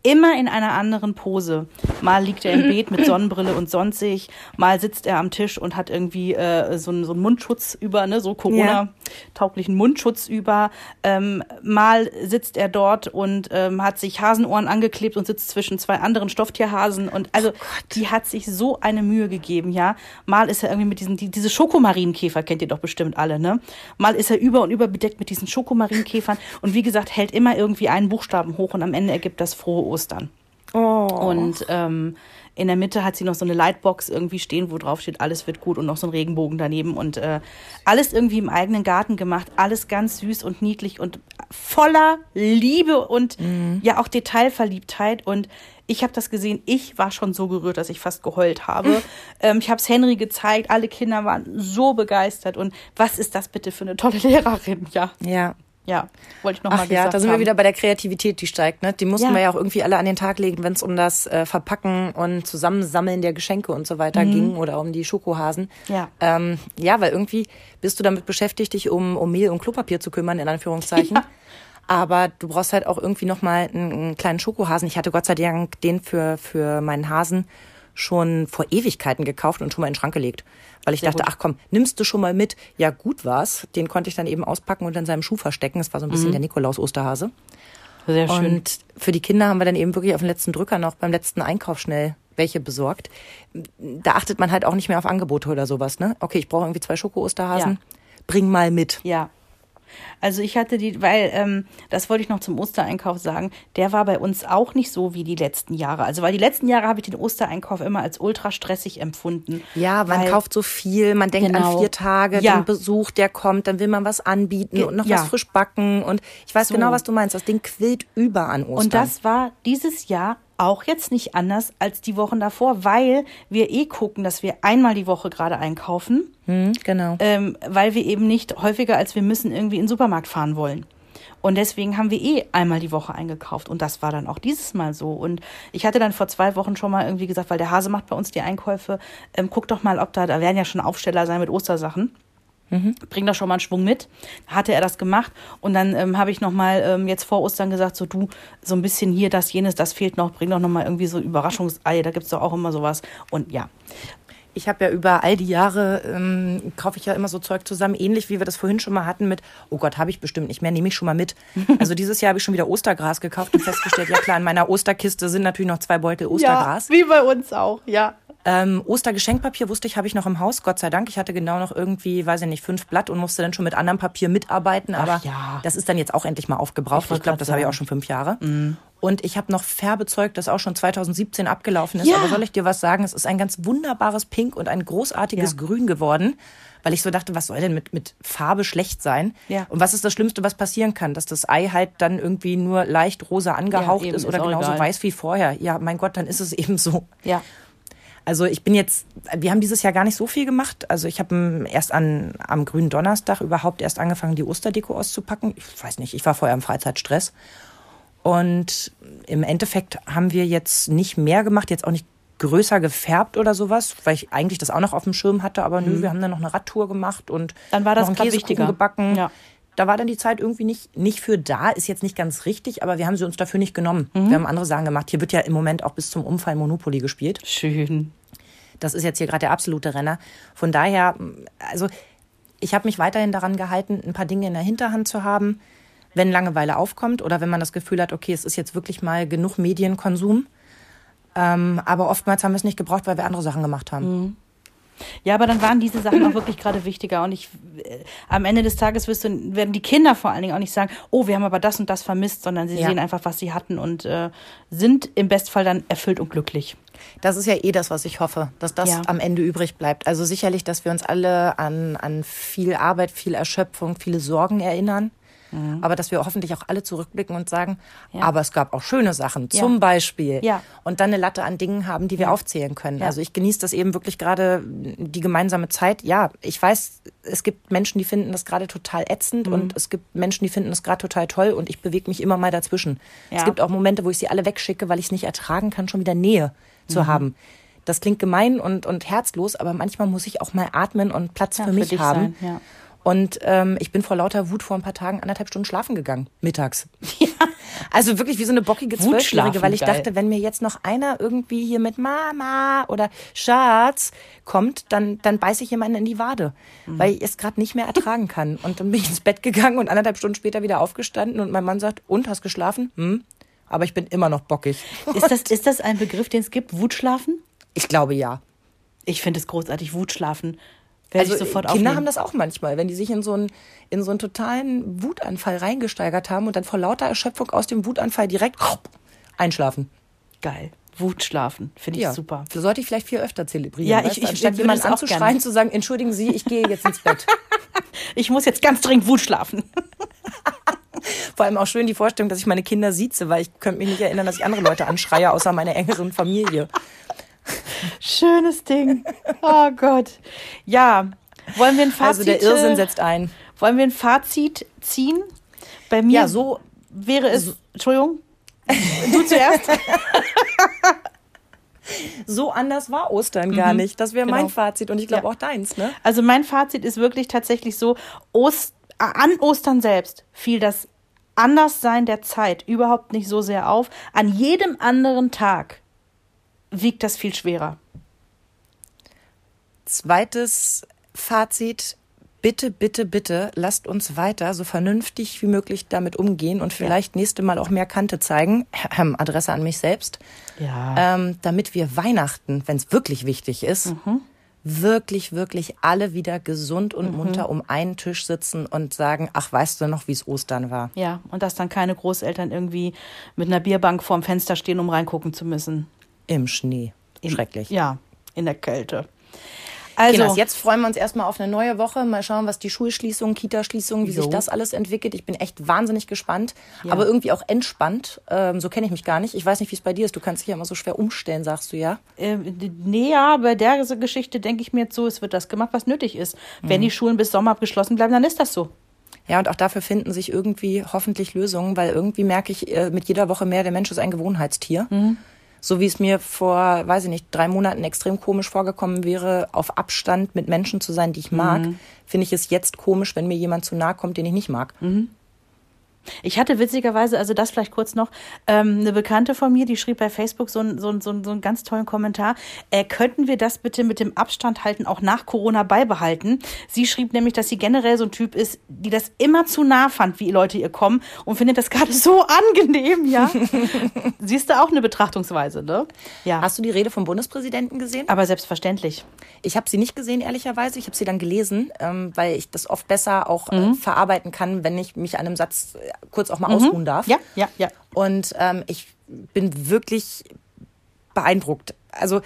Immer in einer anderen Pose. Mal liegt er im Beet mit Sonnenbrille und sonstig, mal sitzt er am Tisch und hat irgendwie äh, so, einen- so einen Mundschutz über, ne, so Corona-tauglichen Mundschutz über. Ähm, mal sitzt er dort und ähm, hat sich Hasenohren angeklebt und sitzt zwischen zwei anderen Stofftierhasen. Und also, die hat sich so eine Mühe gegeben, ja. Mal ist er irgendwie mit diesen, die, diese Schokomarienkäfer kennt ihr doch bestimmt alle, ne? Mal ist er über und über bedeckt mit diesen Schokomarienkäfern und wie gesagt, hält immer irgendwie einen Buchstaben hoch und am Ende ergibt das frohe Ostern. Oh. Und ähm, in der Mitte hat sie noch so eine Lightbox irgendwie stehen, wo drauf steht, alles wird gut und noch so ein Regenbogen daneben und äh, alles irgendwie im eigenen Garten gemacht, alles ganz süß und niedlich und voller Liebe und ja auch Detailverliebtheit und ich habe das gesehen, ich war schon so gerührt, dass ich fast geheult habe. ähm, ich habe es Henry gezeigt, alle Kinder waren so begeistert und was ist das bitte für eine tolle Lehrerin, ja. Ja. Ja, wollte ich noch Ach mal ja, gesagt da sind wir haben. wieder bei der Kreativität, die steigt. Ne? Die mussten Ja. wir ja auch irgendwie alle an den Tag legen, wenn es um das äh, Verpacken und Zusammensammeln der Geschenke und so weiter ging oder um die Schokohasen. Mhm. Ja. Ähm, ja, weil irgendwie bist du damit beschäftigt, dich um, um Mehl und Klopapier zu kümmern, in Anführungszeichen. Ja. Aber du brauchst halt auch irgendwie nochmal einen, einen kleinen Schokohasen. Ich hatte Gott sei Dank den für, für meinen Hasen schon vor Ewigkeiten gekauft und schon mal in den Schrank gelegt. Weil ich dachte, gut. ach komm, nimmst du schon mal mit? Ja, gut war's. Den konnte ich dann eben auspacken und in seinem Schuh verstecken. Das war so ein bisschen der Nikolaus-Osterhase. Sehr schön. Und für die Kinder haben wir dann eben wirklich auf den letzten Drücker noch beim letzten Einkauf schnell welche besorgt. Da achtet man halt auch nicht mehr auf Angebote oder sowas, ne? Okay, ich brauche irgendwie zwei Schoko-Osterhasen. Ja. Bring mal mit. Ja. Also ich hatte die, weil, ähm, das wollte ich noch zum Ostereinkauf sagen, der war bei uns auch nicht so wie die letzten Jahre. Also weil die letzten Jahre habe ich den Ostereinkauf immer als ultra stressig empfunden. Ja, man weil, kauft so viel, man denkt Genau. an vier Tage, Ja. den Besuch, der kommt, dann will man was anbieten und noch ja. was frisch backen. Und ich weiß So. genau, was du meinst. Das Ding quillt über an Ostern. Und das war dieses Jahr auch jetzt nicht anders als die Wochen davor, weil wir eh gucken, dass wir einmal die Woche gerade einkaufen, Hm, genau. ähm, weil wir eben nicht häufiger als wir müssen irgendwie in den Supermarkt fahren wollen. Und deswegen haben wir eh einmal die Woche eingekauft. Und das war dann auch dieses Mal so. Und ich hatte dann vor zwei Wochen schon mal irgendwie gesagt, weil der Hase macht bei uns die Einkäufe, ähm, guck doch mal, ob da, da werden ja schon Aufsteller sein mit Ostersachen. Bring doch schon mal einen Schwung mit. Hatte er das gemacht. Und dann ähm, habe ich nochmal ähm, jetzt vor Ostern gesagt, so du, so ein bisschen hier, das, jenes, das fehlt noch. Bring doch nochmal irgendwie so Überraschungsei. Da gibt's doch auch immer sowas. Und ja, Ich habe ja über all die Jahre, ähm, kaufe ich ja immer so Zeug zusammen, ähnlich wie wir das vorhin schon mal hatten mit, oh Gott, habe ich bestimmt nicht mehr, nehme ich schon mal mit. Also dieses Jahr habe ich schon wieder Ostergras gekauft und festgestellt, ja klar, in meiner Osterkiste sind natürlich noch zwei Beutel Ostergras. ja wie bei uns auch, ja. Ähm, Ostergeschenkpapier wusste ich, habe ich noch im Haus, Gott sei Dank. Ich hatte genau noch irgendwie, weiß ich nicht, fünf Blatt und musste dann schon mit anderem Papier mitarbeiten. Aber ja. das ist dann jetzt auch endlich mal aufgebraucht. Ich Ich, glaube, das habe ich auch schon fünf Jahre. Und ich habe noch Färbezeug, das auch schon 2017 abgelaufen ist. Ja. Aber soll ich dir was sagen? Es ist ein ganz wunderbares Pink und ein großartiges Ja. Grün geworden. Weil ich so dachte, was soll denn mit, mit Farbe schlecht sein? Ja. Und was ist das Schlimmste, was passieren kann? Dass das Ei halt dann irgendwie nur leicht rosa angehaucht ist ist oder auch genauso egal. weiß wie vorher. Ja, mein Gott, dann ist es eben so. Ja. Also ich bin jetzt, wir haben dieses Jahr gar nicht so viel gemacht. Also ich habe erst an, am grünen Donnerstag überhaupt erst angefangen, die Osterdeko auszupacken. Ich weiß nicht, ich war vorher im Freizeitstress. Und im Endeffekt haben wir jetzt nicht mehr gemacht, jetzt auch nicht größer gefärbt oder sowas, weil ich eigentlich das auch noch auf dem Schirm hatte. Aber nö, wir haben dann noch eine Radtour gemacht und Mhm. Dann war das noch einen Käsekuchen wichtiger. gebacken. Ja. Da war dann die Zeit irgendwie nicht, nicht für da, ist jetzt nicht ganz richtig, aber wir haben sie uns dafür nicht genommen. Mhm. Wir haben andere Sachen gemacht. Hier wird ja im Moment auch bis zum Umfall Monopoly gespielt. Schön. Das ist jetzt hier gerade der absolute Renner. Von daher, also ich habe mich weiterhin daran gehalten, ein paar Dinge in der Hinterhand zu haben, wenn Langeweile aufkommt oder wenn man das Gefühl hat, okay, es ist jetzt wirklich mal genug Medienkonsum. Ähm, aber oftmals haben wir es nicht gebraucht, weil wir andere Sachen gemacht haben. Ja, aber dann waren diese Sachen auch wirklich gerade wichtiger. Und ich, äh, am Ende des Tages wirst du, werden die Kinder vor allen Dingen auch nicht sagen, oh, wir haben aber das und das vermisst, sondern sie Ja. sehen einfach, was sie hatten und äh, sind im Bestfall dann erfüllt und glücklich. Das ist ja eh das, was ich hoffe, dass das Ja. am Ende übrig bleibt. Also sicherlich, dass wir uns alle an, an viel Arbeit, viel Erschöpfung, viele Sorgen erinnern. Aber dass wir hoffentlich auch alle zurückblicken und sagen, Ja. aber es gab auch schöne Sachen, Ja. zum Beispiel. Ja. Und dann eine Latte an Dingen haben, die wir Ja. aufzählen können. Ja. Also ich genieße das eben wirklich gerade, die gemeinsame Zeit. Ja, ich weiß, es gibt Menschen, die finden das gerade total Mhm. ätzend und es gibt Menschen, die finden das gerade total toll und ich bewege mich immer mal dazwischen. Ja. Es gibt auch Momente, wo ich sie alle wegschicke, weil ich es nicht ertragen kann, schon wieder Nähe zu Mhm. haben. Das klingt gemein und, und herzlos, aber manchmal muss ich auch mal atmen und Platz Ja, für für mich dich haben. sein, ja. Und ähm, ich bin vor lauter Wut vor ein paar Tagen anderthalb Stunden schlafen gegangen, mittags. Also wirklich wie so eine bockige Zwölfjährige, weil ich geil. dachte, wenn mir jetzt noch einer irgendwie hier mit Mama oder Schatz kommt, dann, dann beiße ich jemanden in die Wade, Mhm. weil ich es gerade nicht mehr ertragen kann. Und dann bin ich ins Bett gegangen und anderthalb Stunden später wieder aufgestanden und mein Mann sagt, und, hast geschlafen? Hm? Aber ich bin immer noch bockig. Ist das, ist das ein Begriff, den es gibt? Wutschlafen? Ich glaube ja. Ich finde es großartig, Wutschlafen. Werde Also, Kinder aufnehmen. haben das auch manchmal, wenn die sich in so einen, in so einen totalen Wutanfall reingesteigert haben und dann vor lauter Erschöpfung aus dem Wutanfall direkt einschlafen. Geil. Wutschlafen. Finde ich super. Sollte ich vielleicht viel öfter zelebrieren. Ja, ich- ich anstatt jemanden anzuschreien, zu sagen, entschuldigen Sie, ich gehe jetzt ins Bett. Ich muss jetzt ganz dringend Wut schlafen. Vor allem auch schön die Vorstellung, dass ich meine Kinder sieze, weil ich könnte mich nicht erinnern, dass ich andere Leute anschreie, außer meine engeren Familie. Schönes Ding. Oh Gott. Ja. Wollen wir ein Fazit, Also der Irrsinn äh, setzt ein. Wollen wir ein Fazit ziehen? Bei mir Ja, so wäre es. Entschuldigung. Du zuerst. so anders war Ostern gar nicht. Das wäre mein genau. Fazit und ich glaube Ja. auch deins, ne? Also mein Fazit ist wirklich tatsächlich so, Ost an Ostern selbst fiel das Anderssein der Zeit überhaupt nicht so sehr auf. An jedem anderen Tag wiegt das viel schwerer. Zweites Fazit. Bitte, bitte, bitte, lasst uns weiter so vernünftig wie möglich damit umgehen und vielleicht nächste Mal auch mehr Kante zeigen. Adresse an mich selbst. Ja. ähm, damit wir Weihnachten, wenn es wirklich wichtig ist, wirklich, wirklich alle wieder gesund und munter um einen Tisch sitzen und sagen, ach, weißt du noch, wie es Ostern war? Ja, und dass dann keine Großeltern irgendwie mit einer Bierbank vorm Fenster stehen, um reingucken zu müssen. Im Schnee. Schrecklich. Ja, in der Kälte. Also, Kinders, jetzt freuen wir uns erstmal auf eine neue Woche. Mal schauen, was die Schulschließungen, Kitaschließungen, wie sich Jo. das alles entwickelt. Ich bin echt wahnsinnig gespannt, Ja. aber irgendwie auch entspannt. Ähm, so kenne ich mich gar nicht. Ich weiß nicht, wie es bei dir ist. Du kannst dich ja immer so schwer umstellen, sagst du ja. äh, nee, ja, bei der Geschichte denke ich mir jetzt so, es wird das gemacht, was nötig ist. Wenn die Schulen bis Sommer geschlossen bleiben, dann ist das so. Ja, und auch dafür finden sich irgendwie hoffentlich Lösungen, weil irgendwie merke ich äh, mit jeder Woche mehr, der Mensch ist ein Gewohnheitstier. So wie es mir vor, weiß ich nicht, drei Monaten extrem komisch vorgekommen wäre, auf Abstand mit Menschen zu sein, die ich mag, finde ich es jetzt komisch, wenn mir jemand zu nahe kommt, den ich nicht mag. Ich hatte witzigerweise, also das vielleicht kurz noch, ähm, eine Bekannte von mir, die schrieb bei Facebook so, einen- so, einen- so, einen- so einen ganz tollen Kommentar. Äh, könnten wir das bitte mit dem Abstand halten auch nach Corona beibehalten? Sie schrieb nämlich, dass sie generell so ein Typ ist, die das immer zu nah fand, wie Leute ihr kommen und findet das gerade so angenehm, ja? Siehst du auch eine Betrachtungsweise, ne? Ja. Hast du die Rede vom Bundespräsidenten gesehen? aber selbstverständlich. Ich habe sie nicht gesehen, ehrlicherweise. Ich habe sie dann gelesen, ähm, weil ich das oft besser auch äh, verarbeiten kann, wenn ich mich an einem Satz äh, kurz auch mal ausruhen darf. Ja, ja, ja. Und ähm, ich bin wirklich beeindruckt. Also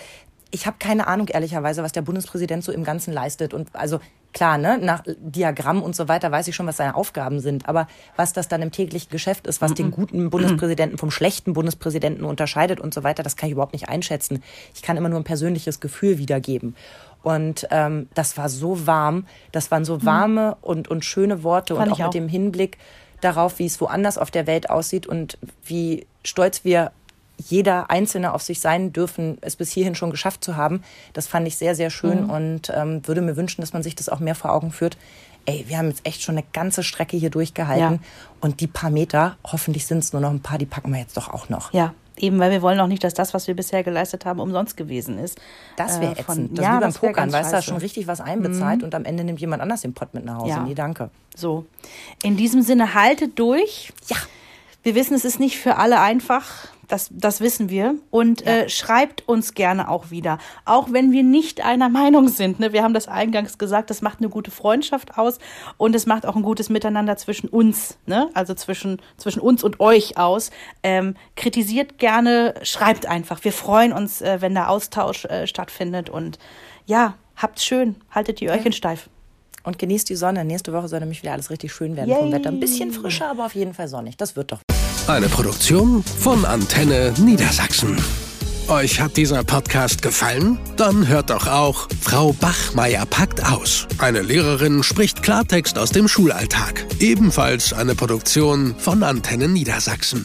ich habe keine Ahnung, ehrlicherweise, was der Bundespräsident so im Ganzen leistet. Und also klar, ne, nach Diagramm und so weiter weiß ich schon, was seine Aufgaben sind. Aber was das dann im täglichen Geschäft ist, was den guten Bundespräsidenten vom schlechten Bundespräsidenten unterscheidet und so weiter, das kann ich überhaupt nicht einschätzen. Ich kann immer nur ein persönliches Gefühl wiedergeben. Und ähm, das war so warm, das waren so warme und, und schöne Worte Fand und auch, auch. mit dem Hinblick darauf, wie es woanders auf der Welt aussieht und wie stolz wir jeder Einzelne auf sich sein dürfen, es bis hierhin schon geschafft zu haben. Das fand ich sehr, sehr schön und ähm, würde mir wünschen, dass man sich das auch mehr vor Augen führt. Ey, wir haben jetzt echt schon eine ganze Strecke hier durchgehalten Ja. und die paar Meter, hoffentlich sind es nur noch ein paar, die packen wir jetzt doch auch noch. Ja, eben, weil wir wollen auch nicht, dass das, was wir bisher geleistet haben, umsonst gewesen ist. Das wäre Äh, ätzend. Das ja, wie beim Pokern, weißt du, da. Mhm. schon richtig was einbezahlt und am Ende nimmt jemand anders den Pott mit nach Hause. Ja. Nee, danke. So. In diesem Sinne, haltet durch. Ja. Wir wissen, es ist nicht für alle einfach. Das, das wissen wir. Und äh, schreibt uns gerne auch wieder. Auch wenn wir nicht einer Meinung sind. Ne? Wir haben das eingangs gesagt, das macht eine gute Freundschaft aus und es macht auch ein gutes Miteinander zwischen uns, ne? also zwischen, zwischen uns und euch aus. Ähm, kritisiert gerne, schreibt einfach. Wir freuen uns, äh, wenn der Austausch äh, stattfindet. Und ja, habt's schön. Haltet die Öhrchen steif. Und genießt die Sonne. Nächste Woche soll nämlich wieder alles richtig schön werden vom Yay. Wetter. Ein bisschen frischer, aber auf jeden Fall sonnig. Das wird doch. Eine Produktion von Antenne Niedersachsen. Euch hat dieser Podcast gefallen? Dann hört doch auch Frau Bachmeier packt aus. Eine Lehrerin spricht Klartext aus dem Schulalltag. Ebenfalls eine Produktion von Antenne Niedersachsen.